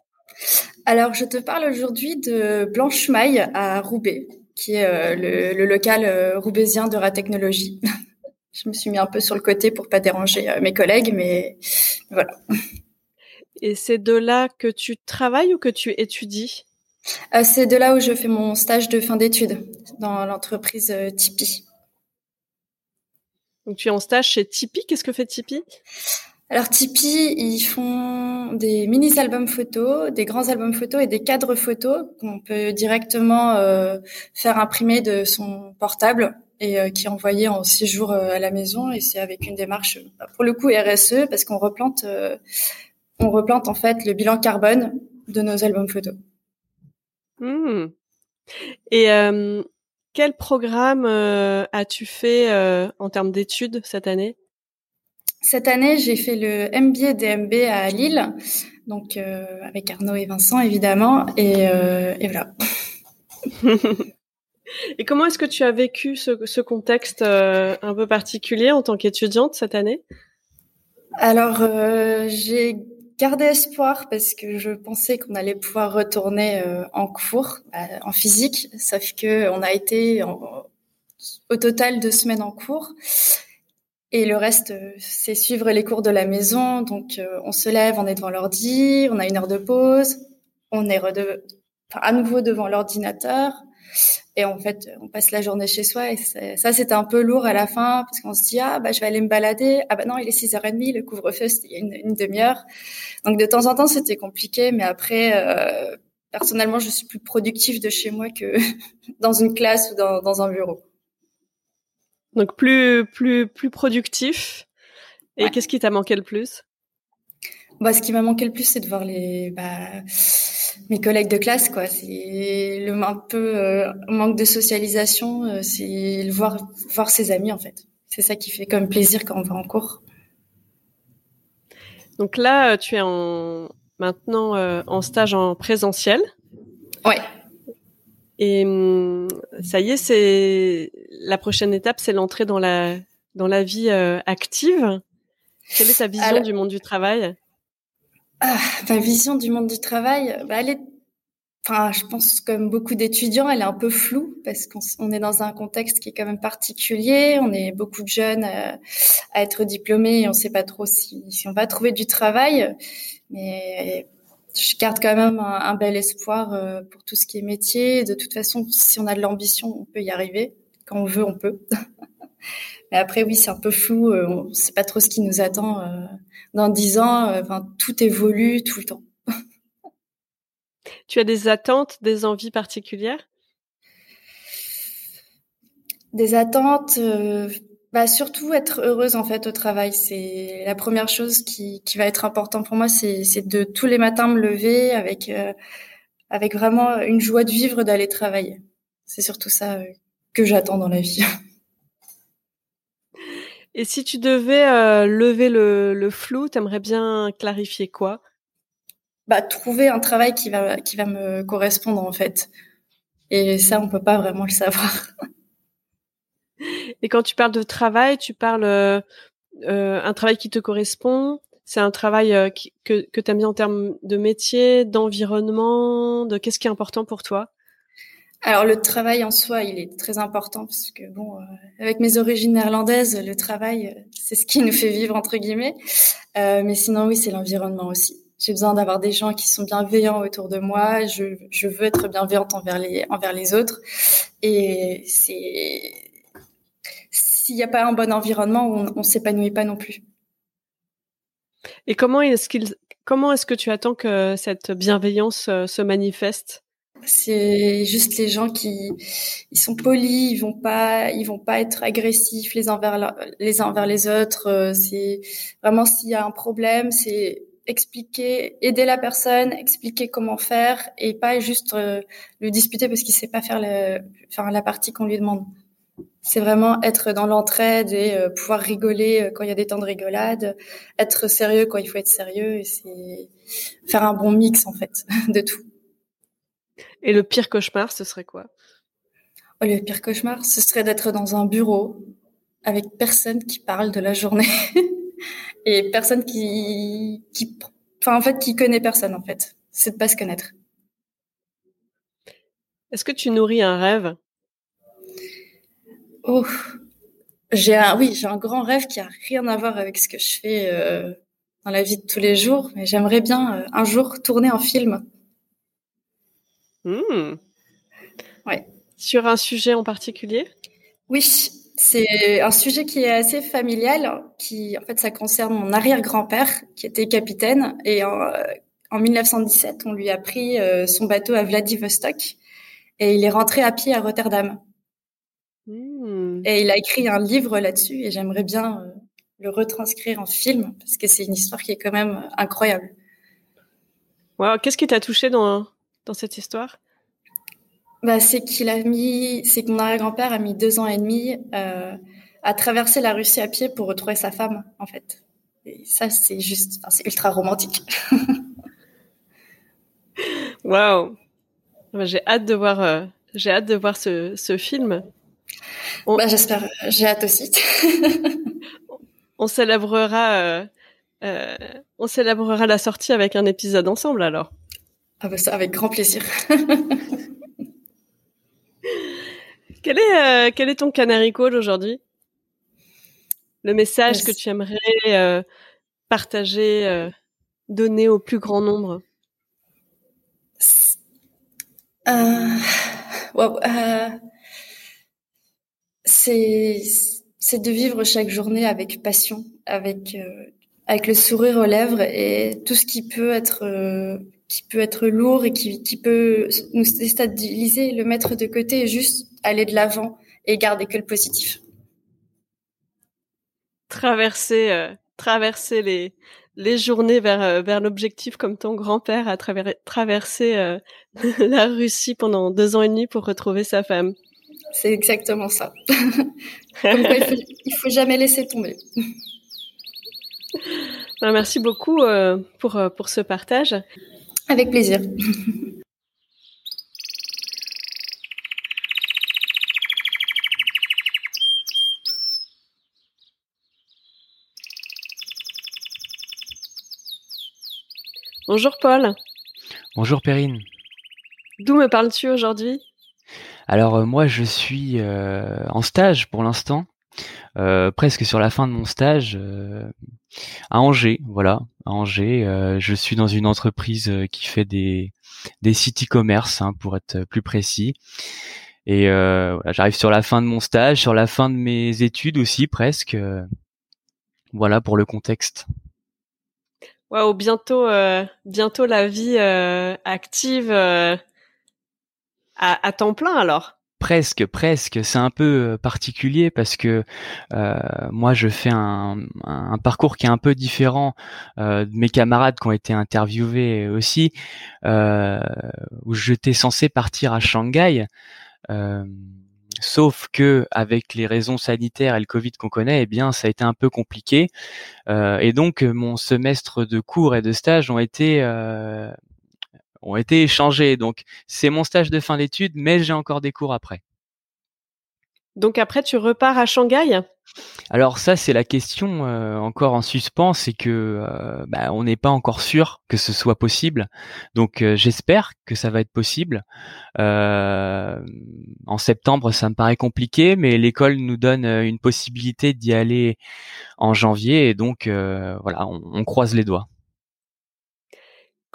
Alors, je te parle aujourd'hui de Blanche Maille à Roubaix, qui est euh, le, local euh, roubaisien de Ratechnologie. <laughs> je me suis mis un peu sur le côté pour pas déranger euh, mes collègues, mais voilà. Et c'est de là que tu travailles ou que tu étudies? C'est de là où je fais mon stage de fin d'études dans l'entreprise Tipeee. Donc tu es en stage chez Tipeee. Qu'est-ce que fait Tipeee? Alors Tipeee, ils font des mini-albums photos, des grands albums photos et des cadres photos qu'on peut directement euh, faire imprimer de son portable et euh, qui est envoyé en six jours euh, à la maison. Et c'est avec une démarche, bah, pour le coup RSE, parce qu'on replante, on replante en fait le bilan carbone de nos albums photos. Mmh. Et quel programme euh, as-tu fait euh, en termes d'études cette année? Cette année, j'ai fait le MBA DMB à Lille, donc euh, avec Arnaud et Vincent évidemment, et, voilà. <laughs> et comment est-ce que tu as vécu ce, contexte un peu particulier en tant qu'étudiante cette année? Alors, j'ai gardé espoir parce que je pensais qu'on allait pouvoir retourner euh, en cours, euh, en physique, sauf que on a été au total deux semaines en cours. Et le reste, euh, c'est suivre les cours de la maison. Donc, on se lève, on est devant l'ordi, on a une heure de pause, on est à nouveau devant l'ordinateur. Et en fait, on passe la journée chez soi et ça, c'était un peu lourd à la fin parce qu'on se dit, ah, bah, je vais aller me balader. Ah, bah non, il est 6h30, le couvre-feu, c'était il y a une, demi-heure. Donc, de temps en temps, c'était compliqué, mais après, euh, personnellement, je suis plus productive de chez moi que <laughs> dans une classe ou dans, dans un bureau. Donc, plus, plus, plus productif. Et qu'est-ce qui t'a manqué le plus? Bah, ce qui m'a manqué le plus, c'est de voir les, bah, mes collègues de classe, quoi. C'est le un peu euh, manque de socialisation, euh, c'est le voir voir ses amis en fait. C'est ça qui fait comme plaisir quand on va en cours. Donc là, euh, tu es en maintenant en stage en présentiel. Ouais. Et hum, ça y est, c'est la prochaine étape, c'est l'entrée dans la dans la vie active. Quelle est ta vision du monde du travail? Ah, ma vision du monde du travail, bah, elle est, enfin, je pense comme beaucoup d'étudiants, elle est un peu floue parce qu'on est dans un contexte qui est quand même particulier. On est beaucoup de jeunes euh, à, être diplômés et on ne sait pas trop si, on va trouver du travail. Mais je garde quand même un, bel espoir euh, pour tout ce qui est métier. De toute façon, si on a de l'ambition, on peut y arriver. Quand on veut, on peut. <laughs> Mais après, oui, c'est un peu flou. Euh, on ne sait pas trop ce qui nous attend dans dix ans, euh, enfin, tout évolue tout le temps. <laughs> tu as des attentes, des envies particulières? Des attentes, euh, bah surtout être heureuse en fait au travail. C'est la première chose qui, qui va être importante pour moi, c'est de tous les matins me lever avec euh, avec vraiment une joie de vivre d'aller travailler. C'est surtout ça que j'attends dans la vie. <laughs> Et si tu devais euh, lever le, le flou, t'aimerais bien clarifier quoi? Bah trouver un travail qui va qui va me correspondre en fait. Et ça, on peut pas vraiment le savoir. <laughs> Et quand tu parles de travail, tu parles euh, euh un travail qui te correspond? C'est un travail euh, que que tu aimes bien en termes de métier, d'environnement, de qu'est-ce qui est important pour toi? Alors le travail en soi, il est très important parce que bon, euh, avec mes origines néerlandaises, le travail, euh, c'est ce qui nous fait vivre entre guillemets. Euh, mais sinon, oui, c'est l'environnement aussi. J'ai besoin d'avoir des gens qui sont bienveillants autour de moi. Je, veux être bienveillante envers les envers les autres. Et c'est s'il n'y a pas un bon environnement, on, on s'épanouit pas non plus. Et comment est-ce qu'il comment est-ce que tu attends que cette bienveillance se manifeste? C'est juste les gens qui ils sont polis, ils vont pas ils vont pas être agressifs les uns envers les uns les autres. Euh, c'est vraiment s'il y a un problème, c'est expliquer, aider la personne, expliquer comment faire et pas juste euh, le disputer parce qu'il sait pas faire la partie qu'on lui demande. C'est vraiment être dans l'entraide et euh, pouvoir rigoler quand il y a des temps de rigolade, être sérieux quand il faut être sérieux et c'est faire un bon mix en fait <laughs> de tout. Et le pire cauchemar, ce serait quoi? Oh, Le pire cauchemar, ce serait d'être dans un bureau avec personne qui parle de la journée <laughs> et personne qui, qui, enfin en fait, qui connaît personne en fait. C'est de pas se connaître. Est-ce que tu nourris un rêve? Oh, j'ai un, oui, j'ai un grand rêve qui a rien à voir avec ce que je fais euh, dans la vie de tous les jours, mais j'aimerais bien euh, un jour tourner un film. Mmh. Ouais. Sur un sujet en particulier? Oui, c'est un sujet qui est assez familial, qui en fait ça concerne mon arrière-grand-père qui était capitaine et en, en 1917 on lui a pris euh, son bateau à Vladivostok et il est rentré à pied à Rotterdam. Mmh. Et il a écrit un livre là-dessus et j'aimerais bien euh, le retranscrire en film parce que c'est une histoire qui est quand même incroyable. Wow, qu'est-ce qui t'a touché dans, dans cette histoire? Bah, c'est qu'il a mis, c'est que mon arrière-grand-père a mis deux ans et demi euh, à traverser la Russie à pied pour retrouver sa femme, en fait. Et ça, c'est juste, c'est ultra romantique. <laughs> Waouh J'ai hâte de voir, euh, j'ai hâte de voir ce, ce film. Bah, j'espère, j'ai hâte aussi. <laughs> on célébrera, euh, on célébrera la sortie avec un épisode ensemble alors. Ah bah ça, avec grand plaisir. <laughs> quel est, euh, quel est ton canary call aujourd'hui? Le message que tu aimerais euh, partager, euh, donner au plus grand nombre? Wow, c'est c'est de vivre chaque journée avec passion, avec avec le sourire aux lèvres et tout ce qui peut être qui peut être lourd et qui, qui peut nous déstabiliser, le mettre de côté et juste aller de l'avant et garder que le positif. Traverser euh, traverser les les journées vers vers l'objectif comme ton grand-père a traversé <laughs> la Russie pendant deux ans et demi pour retrouver sa femme. C'est exactement ça. <laughs> il, faut, faut jamais laisser tomber. <laughs> Merci beaucoup euh, pour, euh, pour ce partage. Avec plaisir. Bonjour Paul. Bonjour Perrine. D'où me parles-tu aujourd'hui? Alors euh, moi je suis euh, en stage pour l'instant, euh, presque sur la fin de mon stage à Angers, voilà, à Angers. je suis dans une entreprise qui fait des des sites e-commerce hein, pour être plus précis. Et voilà, j'arrive sur la fin de mon stage, sur la fin de mes études aussi presque. voilà pour le contexte. Waouh, bientôt, bientôt la vie active à, temps plein alors Presque, presque. C'est un peu euh, particulier parce que euh, moi, je fais un, parcours qui est un peu différent euh, de mes camarades qui ont été interviewés aussi, où j'étais censé partir à Shanghai. sauf que avec les raisons sanitaires et le Covid qu'on connaît, eh bien, ça a été un peu compliqué. et donc, mon semestre de cours et de stage ont été ont été échangés. Donc c'est mon stage de fin d'études, mais j'ai encore des cours après. Donc après, tu repars à Shanghai? Alors ça c'est la question euh, encore en suspens, c'est que euh, bah, on n'est pas encore sûr que ce soit possible. Donc euh, j'espère que ça va être possible. en septembre ça me paraît compliqué, mais l'école nous donne une possibilité d'y aller en janvier et donc voilà on croise les doigts.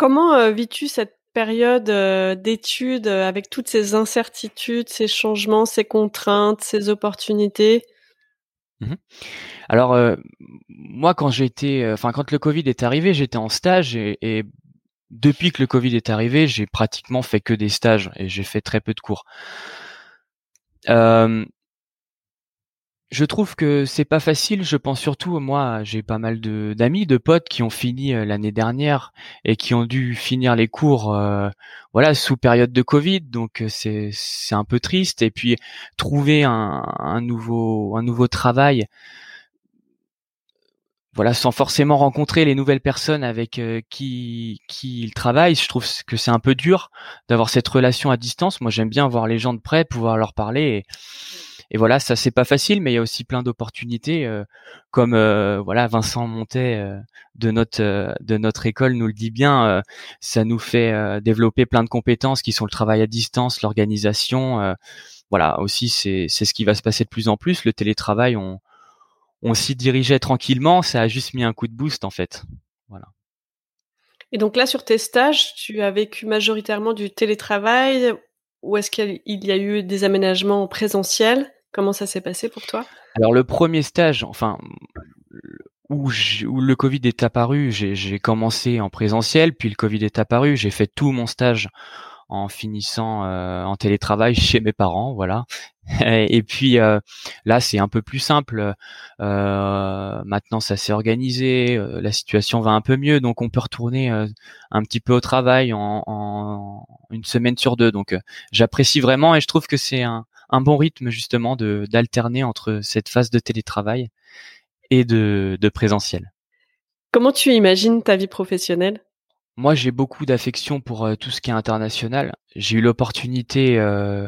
Comment euh, vis-tu cette période euh, d'études euh, avec toutes ces incertitudes, ces changements, ces contraintes, ces opportunités mmh Alors moi, quand été, enfin quand le Covid est arrivé, j'étais en stage et, depuis que le Covid est arrivé, j'ai pratiquement fait que des stages et j'ai fait très peu de cours. Je trouve que c'est pas facile. Je pense surtout, moi, j'ai pas mal de d'amis, de potes qui ont fini euh, l'année dernière et qui ont dû finir les cours, euh, voilà, sous période de Covid. Donc euh, c'est c'est un peu triste. Et puis trouver un, un nouveau un nouveau travail, voilà, sans forcément rencontrer les nouvelles personnes avec qui qui ils travaillent. Je trouve que c'est un peu dur d'avoir cette relation à distance. Moi, j'aime bien voir les gens de près, pouvoir leur parler. Et, et voilà, ça c'est pas facile, mais il y a aussi plein d'opportunités, euh, comme euh, voilà Vincent Montet euh, de notre de notre école nous le dit bien, ça nous fait développer plein de compétences qui sont le travail à distance, l'organisation. voilà, aussi c'est c'est ce qui va se passer de plus en plus. Le télétravail, on on s'y dirigeait tranquillement, ça a juste mis un coup de boost en fait. Voilà. Et donc là, sur tes stages, tu as vécu majoritairement du télétravail ou est-ce qu'il y a eu des aménagements présentiels Comment ça s'est passé pour toi? Alors le premier stage, enfin où, où le Covid est apparu, j'ai commencé en présentiel, puis le Covid est apparu, j'ai fait tout mon stage en finissant euh, en télétravail <laughs> chez mes parents, voilà. Et puis euh, là, c'est un peu plus simple. Euh, maintenant, ça s'est organisé, la situation va un peu mieux, donc on peut retourner un petit peu au travail en, en une semaine sur deux. Donc, j'apprécie vraiment et je trouve que c'est un, un bon rythme justement de d'alterner entre cette phase de télétravail et de, de présentiel. Comment tu imagines ta vie professionnelle? Moi, j'ai beaucoup d'affection pour euh, tout ce qui est international. J'ai eu l'opportunité euh,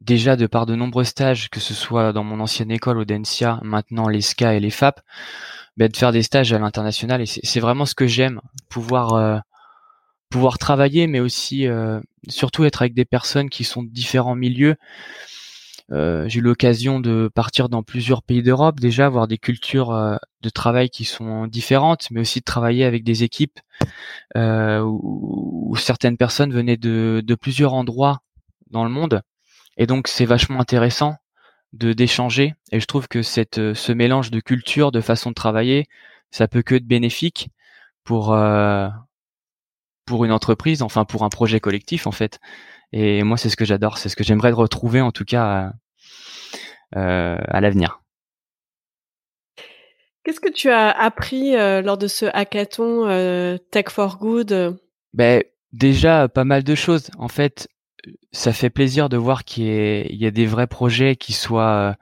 déjà de par de nombreux stages, que ce soit dans mon ancienne école au Densia, maintenant les SCA et les FAP, ben, de faire des stages à l'international. Et c'est vraiment ce que j'aime, pouvoir euh, pouvoir travailler, mais aussi surtout être avec des personnes qui sont de différents milieux euh, j'ai eu l'occasion de partir dans plusieurs pays d'Europe déjà, voir des cultures euh, de travail qui sont différentes, mais aussi de travailler avec des équipes euh, où, certaines personnes venaient de, de, plusieurs endroits dans le monde. Et donc c'est vachement intéressant de d'échanger. Et je trouve que cette, ce mélange de culture, de façon de travailler, ça peut que être bénéfique pour pour une entreprise, enfin pour un projet collectif en fait. Et moi, c'est ce que j'adore, c'est ce que j'aimerais retrouver en tout cas euh, à l'avenir. Qu'est-ce que tu as appris euh, lors de ce hackathon euh, Tech for Good? Ben, Déjà, pas mal de choses. En fait, ça fait plaisir de voir qu'il y, y, a des vrais projets qui soient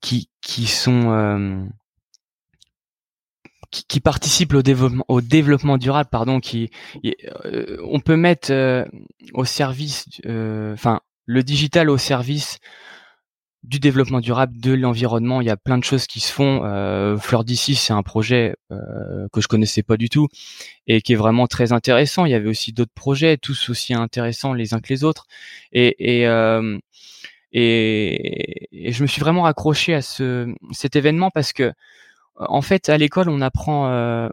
qui, qui sont qui, participent au développement au développement durable pardon qui on peut mettre au service enfin le digital au service du développement durable, de l'environnement. Il y a plein de choses qui se font. Euh, Fleur d'ici, c'est un projet euh, que je connaissais pas du tout et qui est vraiment très intéressant. Il y avait aussi d'autres projets, tous aussi intéressants les uns que les autres. Et, et, euh, et, je me suis vraiment raccroché à ce, cet événement parce que, en fait, à l'école, on apprend. Euh,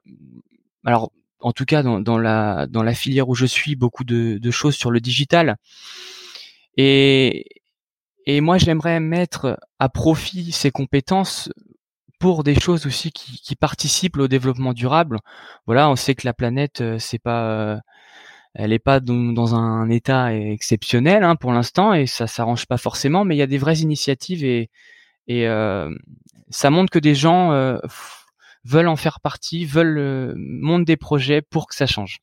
alors, en tout cas, dans, la dans la filière où je suis, beaucoup de, de choses sur le digital. Et, et moi, j'aimerais mettre à profit ces compétences pour des choses aussi qui, qui, participent au développement durable. Voilà, on sait que la planète, euh, c'est pas, euh, elle est pas dans, un état exceptionnel hein, pour l'instant, et ça s'arrange pas forcément. Mais il y a des vraies initiatives et, et euh, ça montre que des gens veulent en faire partie, veulent monter des projets pour que ça change.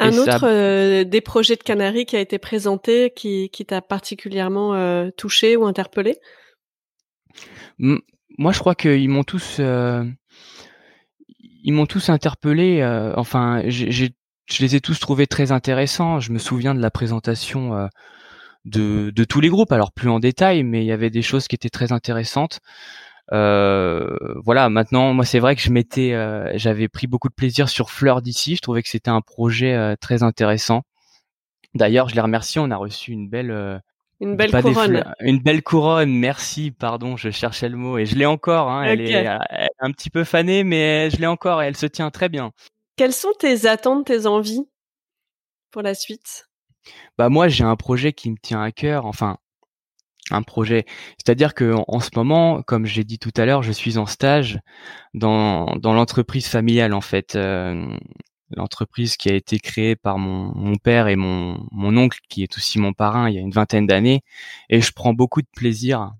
Un autre euh, des projets de Canary qui a été présenté, qui, qui t'a particulièrement euh, touché ou interpellé? Moi, je crois qu'ils m'ont tous, euh, ils m'ont tous interpellé. enfin, je les ai tous trouvés très intéressants. Je me souviens de la présentation de, de tous les groupes, alors plus en détail, mais il y avait des choses qui étaient très intéressantes. Euh, voilà, maintenant, moi, c'est vrai que je m'étais, euh, j'avais pris beaucoup de plaisir sur Fleur d'ici. Je trouvais que c'était un projet euh, très intéressant. D'ailleurs, je les remercie. On a reçu une belle, une belle couronne. Une belle couronne, merci, pardon, je cherchais le mot et je l'ai encore. Hein, elle, est, un petit peu fanée, mais je l'ai encore et elle se tient très bien. Quelles sont tes attentes, tes envies pour la suite? Bah moi, j'ai un projet qui me tient à cœur. Enfin, un projet. C'est-à-dire que en ce moment, comme j'ai dit tout à l'heure, je suis en stage dans, dans l'entreprise familiale en fait. Euh, l'entreprise qui a été créée par mon, mon père et mon, mon oncle qui est aussi mon parrain il y a une vingtaine d'années et je prends beaucoup de plaisir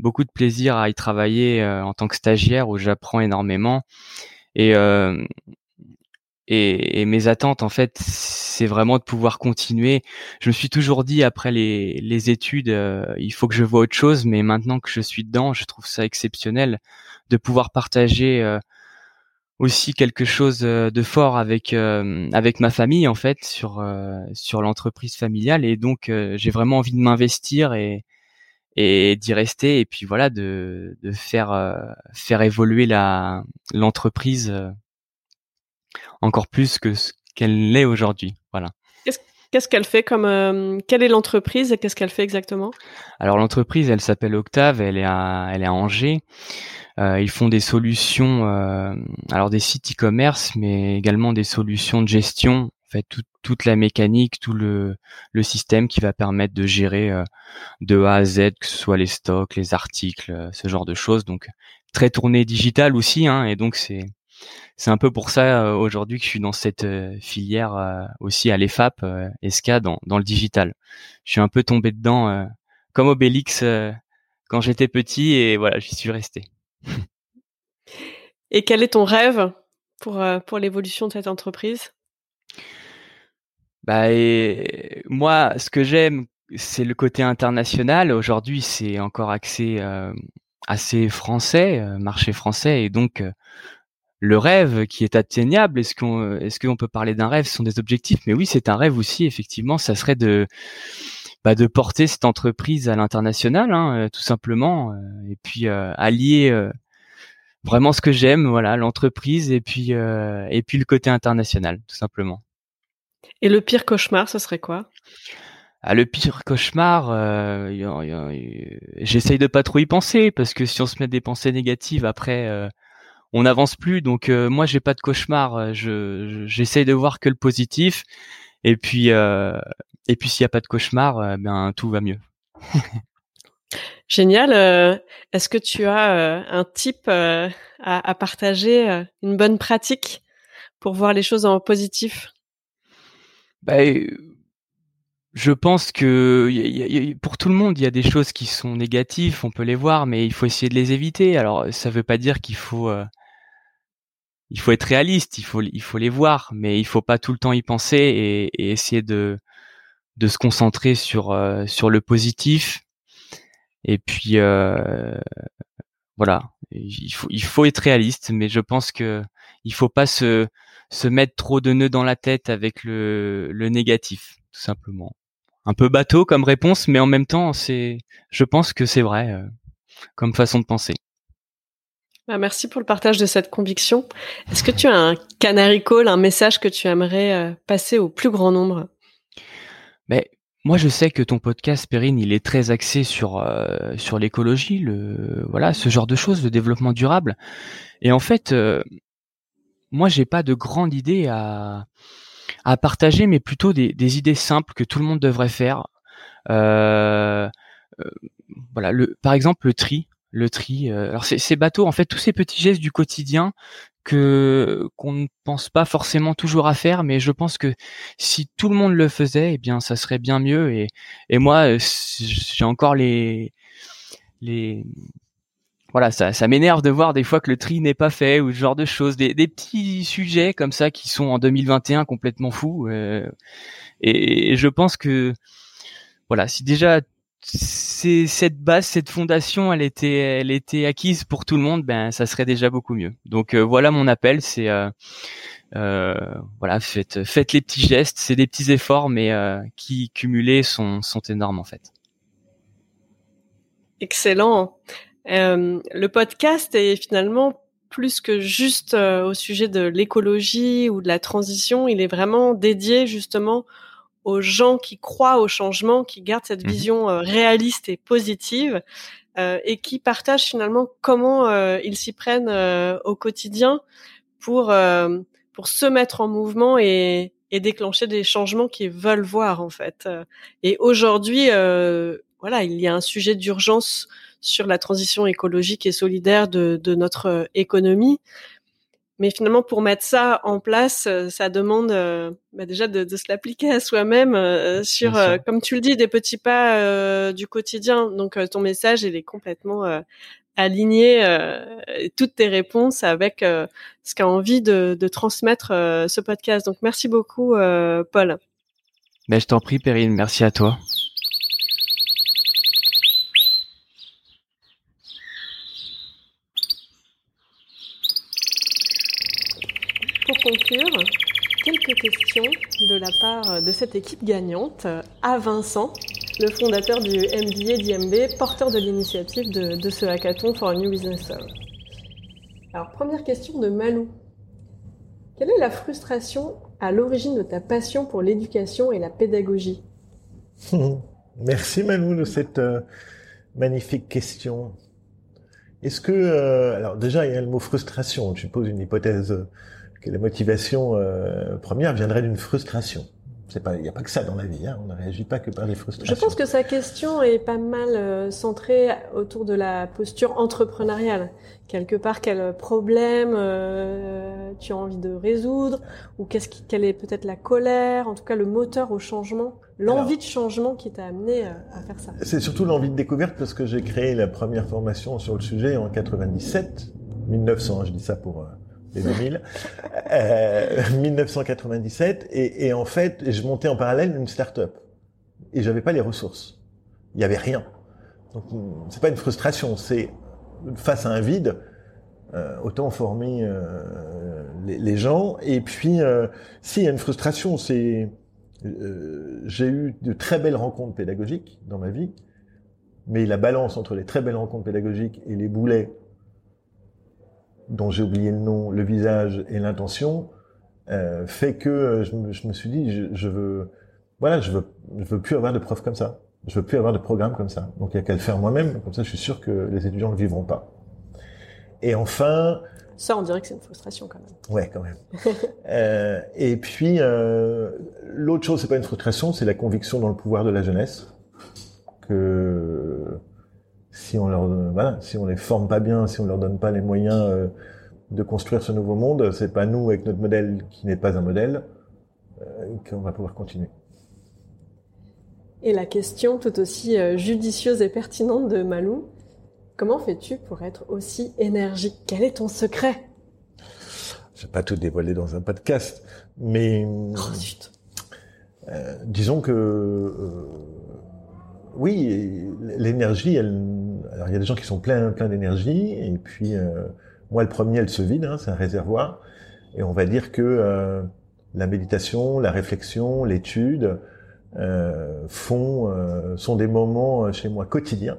beaucoup de plaisir à y travailler en tant que stagiaire où j'apprends énormément. Et, et, mes attentes, en fait, c'est vraiment de pouvoir continuer. Je me suis toujours dit après les, les études, il faut que je vois autre chose, mais maintenant que je suis dedans, je trouve ça exceptionnel de pouvoir partager aussi quelque chose de fort avec avec ma famille en fait sur sur l'entreprise familiale et donc j'ai vraiment envie de m'investir et et d'y rester et puis voilà de de faire faire évoluer la l'entreprise encore plus que ce qu'elle l'est aujourd'hui voilà Qu'est-ce qu'elle fait comme quelle est l'entreprise et qu'est-ce qu'elle fait exactement? Alors l'entreprise, elle s'appelle Octave, elle est à elle est à Angers. Euh, ils font des solutions, euh, alors des sites e-commerce, mais également des solutions de gestion. En fait, toute la mécanique, tout le, le système qui va permettre de gérer euh, de A à Z, que ce soit les stocks, les articles, ce genre de choses. Donc très tourné digital aussi, hein, et donc c'est c'est un peu pour ça aujourd'hui que je suis dans cette filière aussi à l'EFAP, ESCA dans, dans le digital. Je suis un peu tombé dedans comme Obélix quand j'étais petit et voilà, j'y suis resté. Et quel est ton rêve pour, euh, pour l'évolution de cette entreprise? Bah, Moi, ce que j'aime, c'est le côté international. Aujourd'hui, c'est encore axé euh, assez français, euh, marché français, et donc le rêve qui est atteignable. Est-ce qu'on est-ce qu'on peut parler d'un rêve? Ce sont des objectifs, mais oui, c'est un rêve aussi. Effectivement, ça serait de bah, de porter cette entreprise à l'international, hein, tout simplement, et puis allier vraiment ce que j'aime, voilà, l'entreprise et puis euh, et puis le côté international, tout simplement. Et le pire cauchemar, ce serait quoi? Ah, le pire cauchemar, euh, j'essaye de pas trop y penser parce que si on se met des pensées négatives, après, euh, on n'avance plus. Donc euh, moi, j'ai pas de cauchemar. Je j'essaye de voir que le positif. Et puis et puis s'il y a pas de cauchemar, ben tout va mieux. <laughs> Génial. Euh, est-ce que tu as euh, un type euh, à, partager, une bonne pratique pour voir les choses en positif? Bah, Je pense que pour tout le monde, il y a des choses qui sont négatives, on peut les voir, mais il faut essayer de les éviter. Alors, ça ne veut pas dire qu'il faut il faut être réaliste, il faut il faut les voir, mais il faut pas tout le temps y penser et, essayer de se concentrer sur sur le positif et puis euh, voilà, il faut être réaliste, mais je pense que il faut pas se se mettre trop de nœuds dans la tête avec le le négatif, tout simplement. Un peu bateau comme réponse, mais en même temps, c'est je pense que c'est vrai euh, comme façon de penser. Bah, merci pour le partage de cette conviction. Est-ce que tu as un canary call, un message que tu aimerais euh, passer au plus grand nombre? Mais moi, je sais que ton podcast, Perrine, il est très axé sur euh, l'écologie, voilà, ce genre de choses, le développement durable. Et en fait, euh, moi, j'ai pas de grandes idées à partager, mais plutôt des, idées simples que tout le monde devrait faire. Euh, par exemple, le tri. Le tri. alors, c'est bateau. En fait, tous ces petits gestes du quotidien que qu'on ne pense pas forcément toujours à faire, mais je pense que si tout le monde le faisait, eh bien, ça serait bien mieux. Et, et moi, euh, j'ai encore les les voilà, ça, ça m'énerve de voir des fois que le tri n'est pas fait ou ce genre de choses, des, des petits sujets comme ça qui sont en 2021 complètement fous. Euh, et, je pense que voilà, si déjà c'est cette base, cette fondation, elle était, elle était acquise pour tout le monde, ben ça serait déjà beaucoup mieux. Donc euh, voilà mon appel, c'est euh, euh, voilà, faites, faites les petits gestes, c'est des petits efforts, mais qui cumulés sont, sont énormes en fait. Excellent. le podcast est finalement plus que juste au sujet de l'écologie ou de la transition, il est vraiment dédié justement aux gens qui croient au changement, qui gardent cette mmh vision euh, réaliste et positive euh, et qui partagent finalement comment euh, ils s'y prennent au quotidien pour pour se mettre en mouvement et, et déclencher des changements qu'ils veulent voir en fait. Et aujourd'hui, voilà, il y a un sujet d'urgence sur la transition écologique et solidaire de, de notre économie. Mais finalement, pour mettre ça en place, euh, ça demande bah, déjà de, de se l'appliquer à soi-même sur, comme tu le dis, des petits pas du quotidien. Donc, ton message, il est complètement aligner toutes tes réponses avec ce qu'a envie de, de transmettre ce podcast. Donc merci beaucoup Paul. Ben, je t'en prie Perrine, merci à toi. Conclure, quelques questions de la part de cette équipe gagnante à Vincent le fondateur du MBA d'IMB, porteur de l'initiative de, ce hackathon for a New Business Alors, première question de Malou. Quelle est la frustration à l'origine de ta passion pour l'éducation et la pédagogie <laughs> Merci Malou de cette euh, magnifique question. Est-ce que, euh, alors déjà il y a le mot frustration. Je pose une hypothèse euh, que la motivation première viendrait d'une frustration il n'y a pas que ça dans la vie. Hein. On ne réagit pas que par les frustrations. Je pense que sa question est pas mal euh, centrée autour de la posture entrepreneuriale. Quelque part, quel problème euh, tu as envie de résoudre, ou qu'est-ce qui, quelle est peut-être la colère, en tout cas le moteur au changement, l'envie de changement qui t'a amené euh, à faire ça. C'est surtout l'envie de découverte parce que j'ai créé la première formation sur le sujet en 97, 1900. Je dis ça pour les 2000, euh, 1997, et, et, en fait, je montais en parallèle une start-up, et j'avais pas les ressources. Il y avait rien. Donc, c'est pas une frustration, c'est face à un vide, euh, autant former euh, les, les, gens. Et puis, euh, s'il y a une frustration, c'est euh, j'ai eu de très belles rencontres pédagogiques dans ma vie, mais la balance entre les très belles rencontres pédagogiques et les boulets dont j'ai oublié le nom, le visage et l'intention, euh, fait que euh, je me, je me suis dit, je, je, veux, voilà, je veux, je veux plus avoir de profs comme ça. Je veux plus avoir de programmes comme ça. Donc il y a qu'à le faire moi-même. Comme ça, je suis sûr que les étudiants ne vivront pas. Et enfin. Ça, on dirait que c'est une frustration quand même. Ouais, quand même. <laughs> euh, et puis euh, l'autre chose, c'est pas une frustration, c'est la conviction dans le pouvoir de la jeunesse que si on leur voilà, si on les forme pas bien, si on leur donne pas les moyens euh, de construire ce nouveau monde, c'est pas nous avec notre modèle qui n'est pas un modèle euh, qu'on va pouvoir continuer. Et la question tout aussi euh, judicieuse et pertinente de Malou, comment fais-tu pour être aussi énergique? Quel est ton secret? Je vais pas tout dévoiler dans un podcast, mais oh, disons que oui, l'énergie, elle. Alors il y a des gens qui sont pleins, plein d'énergie, et puis euh, moi le premier, elle se vide, hein, c'est un réservoir. Et on va dire que euh, la méditation, la réflexion, l'étude euh, font, euh, sont des moments euh, chez moi quotidiens,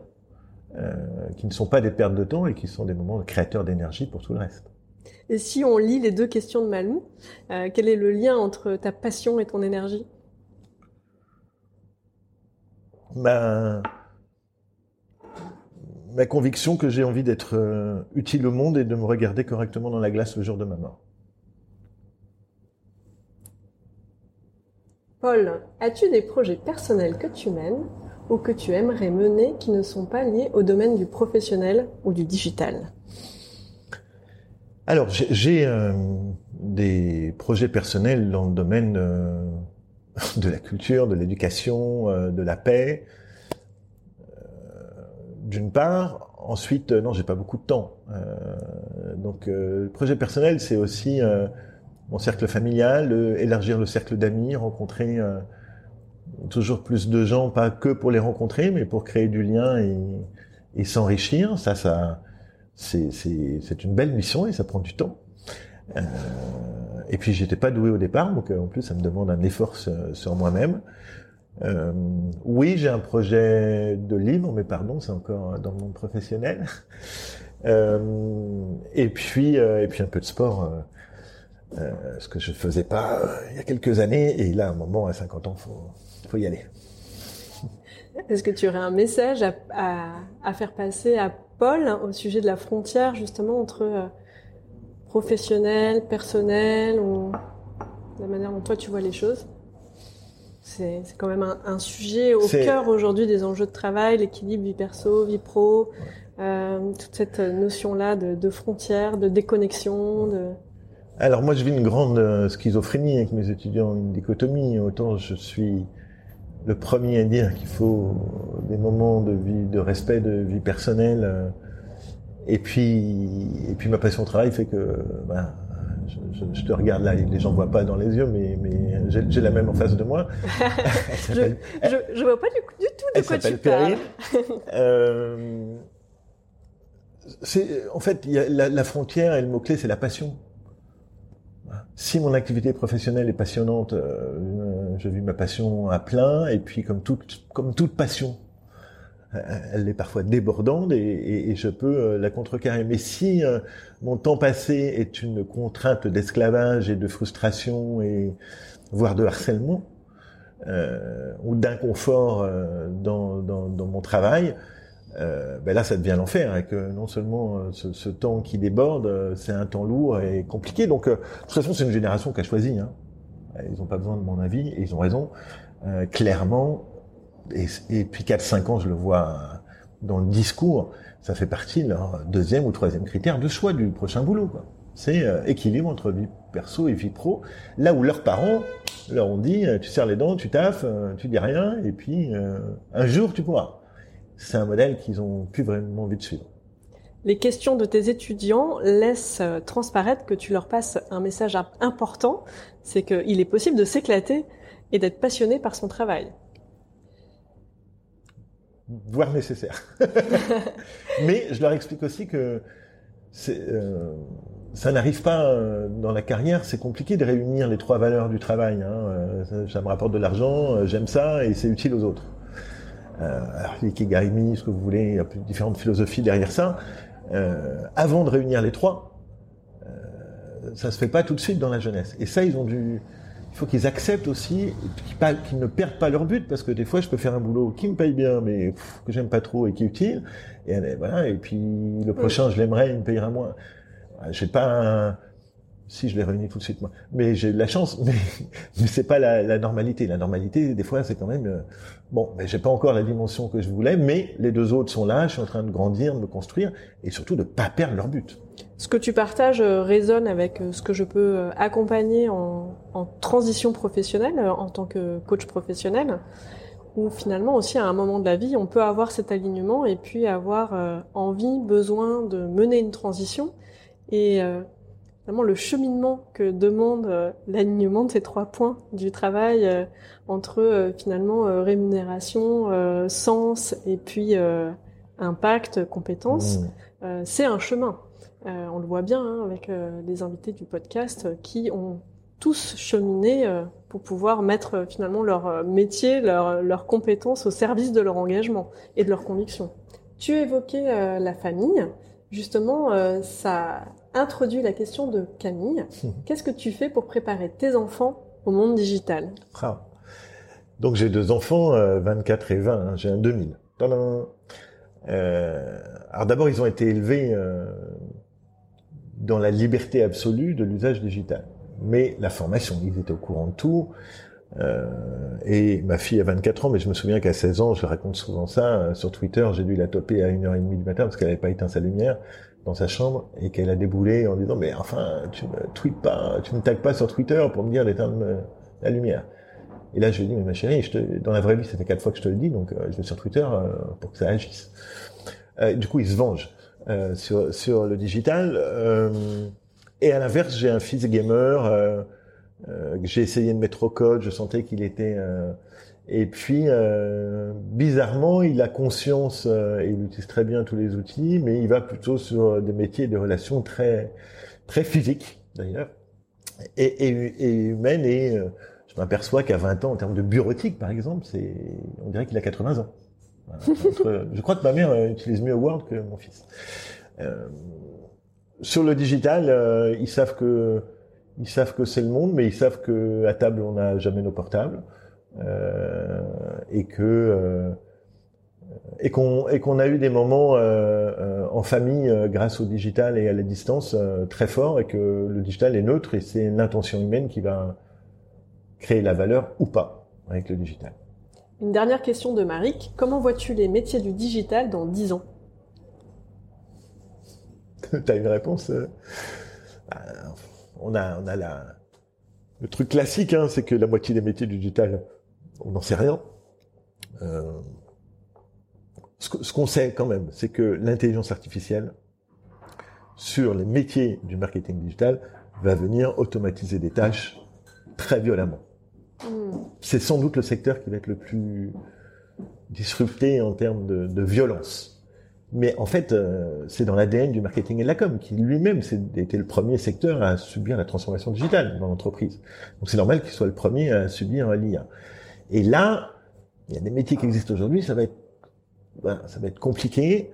qui ne sont pas des pertes de temps et qui sont des moments créateurs d'énergie pour tout le reste. Et si on lit les deux questions de Malou, quel est le lien entre ta passion et ton énergie? Ma, ma conviction que j'ai envie d'être euh, utile au monde et de me regarder correctement dans la glace le jour de ma mort. Paul, as-tu des projets personnels que tu mènes ou que tu aimerais mener qui ne sont pas liés au domaine du professionnel ou du digital? Alors, j'ai euh, des projets personnels dans le domaine euh, de la culture, de l'éducation, euh, de la paix. Euh, d'une part. Ensuite, euh, non, j'ai pas beaucoup de temps. donc, le projet personnel, c'est aussi mon cercle familial, élargir le cercle d'amis, rencontrer toujours plus de gens, pas que pour les rencontrer, mais pour créer du lien et, et s'enrichir. Ça, ça, c'est une belle mission et ça prend du temps. Euh, et puis j'étais pas doué au départ, donc euh, en plus ça me demande un effort sur, moi-même. Euh, oui, j'ai un projet de livre, mais pardon, c'est encore dans le monde professionnel. <laughs> Et puis, et puis un peu de sport, ce que je faisais pas il y a quelques années. Et là, à un moment, à 50 ans, faut, faut y aller. <laughs> Est-ce que tu aurais un message à, faire passer à Paul au sujet de la frontière justement entre professionnel, personnel, ou la manière dont toi tu vois les choses c'est quand même un, un sujet au cœur aujourd'hui des enjeux de travail, l'équilibre vie perso, vie pro, euh, toute cette notion-là de, de frontières, de déconnexion. De... Alors moi, je vis une grande euh, schizophrénie avec mes étudiants, une dichotomie. Autant je suis le premier à dire qu'il faut des moments de vie, de respect, de vie personnelle. Et puis, et puis ma passion au travail fait que ben, je, je- je te regarde là, les gens voient pas dans les yeux, mais, mais j'ai la même en face de moi. <laughs> Je, je vois pas du, du tout de elle quoi tu parles. Euh, en fait, y a la, la frontière et le mot-clé, c'est la passion. Si mon activité professionnelle est passionnante, euh, je vis ma passion à plein, et puis comme toute, comme toute passion, elle est parfois débordante et, je peux euh, la contrecarrer. Mais si euh, mon temps passé est une contrainte d'esclavage et de frustration et voire de harcèlement, euh, ou d'inconfort dans, mon travail, ben là ça devient l'enfer et que non seulement ce, temps qui déborde, c'est un temps lourd et compliqué. Donc de toute façon c'est une génération qui a choisi. Hein. Ils n'ont pas besoin de mon avis et ils ont raison. Clairement, et, depuis 4-5 ans je le vois dans le discours, ça fait partie de leur deuxième ou troisième critère de choix du prochain boulot. quoi. C'est euh, équilibre entre vie perso et vie pro. Là où leurs parents leur ont dit, euh, tu serres les dents, tu taffes, euh, tu dis rien, et puis un jour tu pourras. C'est un modèle qu'ils ont plus vraiment envie de suivre. Les questions de tes étudiants laissent transparaître que tu leur passes un message imp- important, c'est qu'il est possible de s'éclater et d'être passionné par son travail. Voire nécessaire. <laughs> Mais je leur explique aussi que euh, ça n'arrive pas euh, dans la carrière. C'est compliqué de réunir les trois valeurs du travail. Hein. Euh, ça, me rapporte de l'argent, j'aime ça et c'est utile aux autres. Euh, alors, l'ikigaimi, ce que vous voulez, il y a différentes philosophies derrière ça. Avant de réunir les trois, ça se fait pas tout de suite dans la jeunesse. Et ça, ils ont dû il faut qu'ils acceptent aussi qu'ils ne perdent pas leur but parce que des fois je peux faire un boulot qui me paye bien mais pff, que j'aime pas trop et qui est utile et voilà et puis le prochain je l'aimerais il me payera moins. Euh, j'ai pas un... si je l'ai réuni tout de suite moi. Mais j'ai de la chance <laughs> mais, mais c'est pas la, la normalité. La normalité des fois c'est quand même euh, bon mais j'ai pas encore la dimension que je voulais mais les deux autres sont là je suis en train de grandir de me construire et surtout de pas perdre leur but Ce que tu partages euh, résonne avec euh, ce que je peux euh, accompagner en, en transition professionnelle, en tant que coach professionnel, où finalement aussi à un moment de la vie, on peut avoir cet alignement et puis avoir envie, besoin de mener une transition. Et vraiment le cheminement que demande l'alignement de ces trois points du travail entre finalement rémunération, sens et puis impact, compétences. Mmh. C'est un chemin. Euh, on le voit bien hein, avec euh, les invités du podcast euh, qui ont tous cheminé euh, pour pouvoir mettre finalement leur métier, leur- leurs compétences au service de leur engagement et de leurs convictions. Tu évoquais la famille. Justement, ça introduit la question de Camille. Qu'est-ce que tu fais pour préparer tes enfants au monde digital? Ah. Donc j'ai deux enfants, euh, 24 et 20, hein, j'ai un 2000. Tadam Euh, alors d'abord, ils ont été élevés euh, dans la liberté absolue de l'usage digital. Mais la formation, ils étaient au courant de tout. Euh, et ma fille a 24 ans, mais je me souviens qu'à 16 ans, je raconte souvent ça, euh, sur Twitter, j'ai dû la toper à 1h30 du matin parce qu'elle n'avait pas éteint sa lumière dans sa chambre et qu'elle a déboulé en disant mais enfin tu me tweets pas, tu me tagues pas sur Twitter pour me dire d'éteindre la lumière. Et là je lui ai dit mais ma chérie, dans la vraie vie ça fait quatre fois que je te le dis donc euh, je vais sur Twitter pour que ça agisse. Du coup il se venge euh, sur sur le digital. euh, et à l'inverse j'ai un fils gamer euh, euh, que j'ai essayé de mettre au code, je sentais qu'il était euh, et puis, bizarrement, il a conscience, et il utilise très bien tous les outils, mais il va plutôt sur des métiers de relations très, très physiques, d'ailleurs, et, et, et humaines. Et je m'aperçois qu'à 20 ans, en termes de bureautique, par exemple, c'est, on dirait qu'il a 80 ans. Je crois que ma mère euh, utilise mieux Word que mon fils. Euh, sur le digital, euh, ils savent que ils savent que c'est le monde, mais ils savent que à table on n'a jamais nos portables et que qu'on et qu'on a eu des moments en famille grâce au digital et à la distance très forts et que le digital est neutre et c'est l'intention humaine qui va créer la valeur ou pas avec le digital. Une dernière question de Marik. Comment vois-tu les métiers du digital dans 10 ans <laughs> T'as une réponse euh, bah, on a, le truc classique, hein, c'est que la moitié des métiers du digital, on n'en sait rien. Euh, ce qu'on sait quand même, c'est que l'intelligence artificielle sur les métiers du marketing digital va venir automatiser des tâches très violemment. Hmm. C'est sans doute le secteur qui va être le plus disrupté en termes de, violence. Mais en fait, euh, c'est dans l'ADN du marketing et de la com, qui lui-même était le premier secteur à subir la transformation digitale dans l'entreprise. Donc c'est normal qu'il soit le premier à subir l'IA. Et là, il y a des métiers qui existent aujourd'hui, ça va être, ça va être compliqué.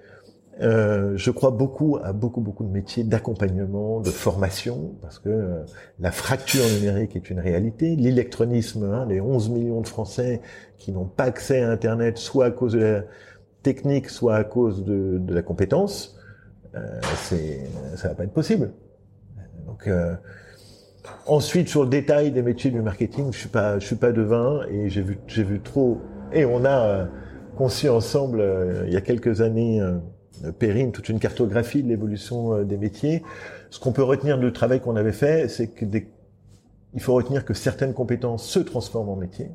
Euh, je crois beaucoup à beaucoup beaucoup de métiers d'accompagnement, de formation, parce que euh, la fracture numérique est une réalité. L'électronisme, hein, les 11 millions de Français qui n'ont pas accès à Internet, soit à cause de la technique, soit à cause de, de la compétence, euh, c'est ça va pas être possible. Donc euh, ensuite sur le détail des métiers du marketing, je suis pas je suis pas devin et j'ai vu j'ai vu trop et on a conçu ensemble il y a quelques années Périne toute une cartographie de l'évolution euh, des métiers. Ce qu'on peut retenir du travail qu'on avait fait, c'est que il faut retenir que certaines compétences se transforment en métiers.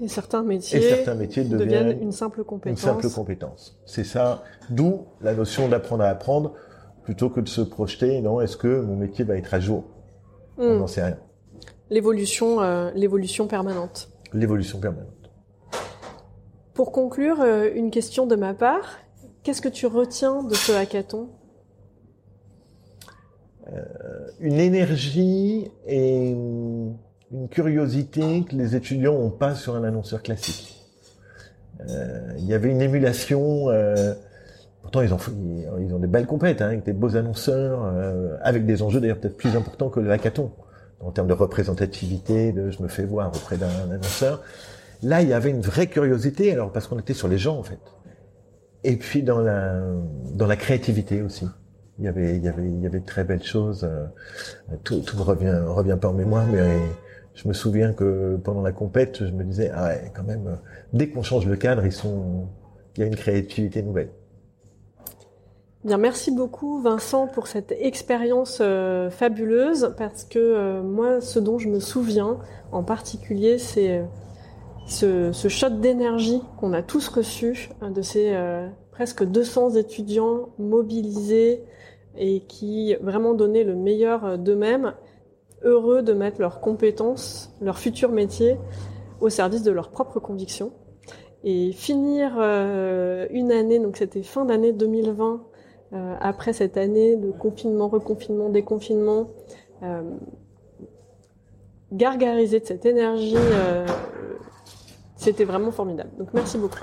Et certains métiers, et certains métiers deviennent, une simple compétence. Une simple compétence. C'est ça, d'où la notion d'apprendre à apprendre, plutôt que de se projeter, non, est-ce que mon métier va être à jour? On hmm. n'en sait rien. L'évolution, euh, l'évolution permanente. L'évolution permanente. Pour conclure, euh, une question de ma part. Qu'est-ce que tu retiens de ce hackathon? Euh, Une énergie et une curiosité que les étudiants n'ont pas sur un annonceur classique. Euh, il y avait une émulation. Euh, pourtant, ils ont, ils ont des belles compètes, hein, avec des beaux annonceurs, avec des enjeux d'ailleurs peut-être plus importants que le hackathon en termes de représentativité, de je me fais voir auprès d'un annonceur. Là, il y avait une vraie curiosité, alors parce qu'on était sur les gens en fait. Et puis dans la dans la créativité aussi. Il y avait il y avait il y avait de très belles choses. Euh, tout tout revient revient pas en mémoire, mais je me souviens que pendant la compète, je me disais ah ouais quand même dès qu'on change le cadre, il y a une créativité nouvelle. Bien, merci beaucoup Vincent pour cette expérience euh, fabuleuse parce que euh, moi, ce dont je me souviens en particulier, c'est ce, ce shot d'énergie qu'on a tous reçu de ces euh, presque 200 étudiants mobilisés et qui vraiment donnaient le meilleur d'eux-mêmes, heureux de mettre leurs compétences, leur futur métier au service de leurs propres convictions. Et finir euh, une année, donc c'était fin d'année 2020, euh, après cette année de confinement, reconfinement, déconfinement, gargariser de cette énergie c'était vraiment formidable. Donc merci beaucoup.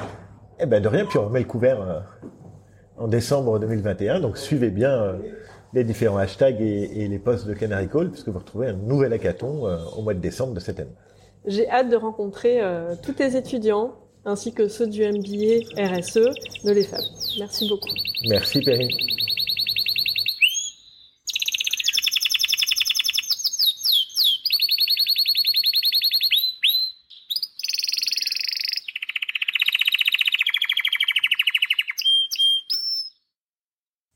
Eh ben de rien, puis on remet le couvert euh, en décembre 2021. Donc suivez bien euh, les différents hashtags et, les posts de Canary Call, puisque vous retrouvez un nouvel hackathon euh, au mois de décembre de cette année. J'ai hâte de rencontrer tous les étudiants ainsi que ceux du MBA RSE de l'EFAB. Merci beaucoup. Merci Perrine.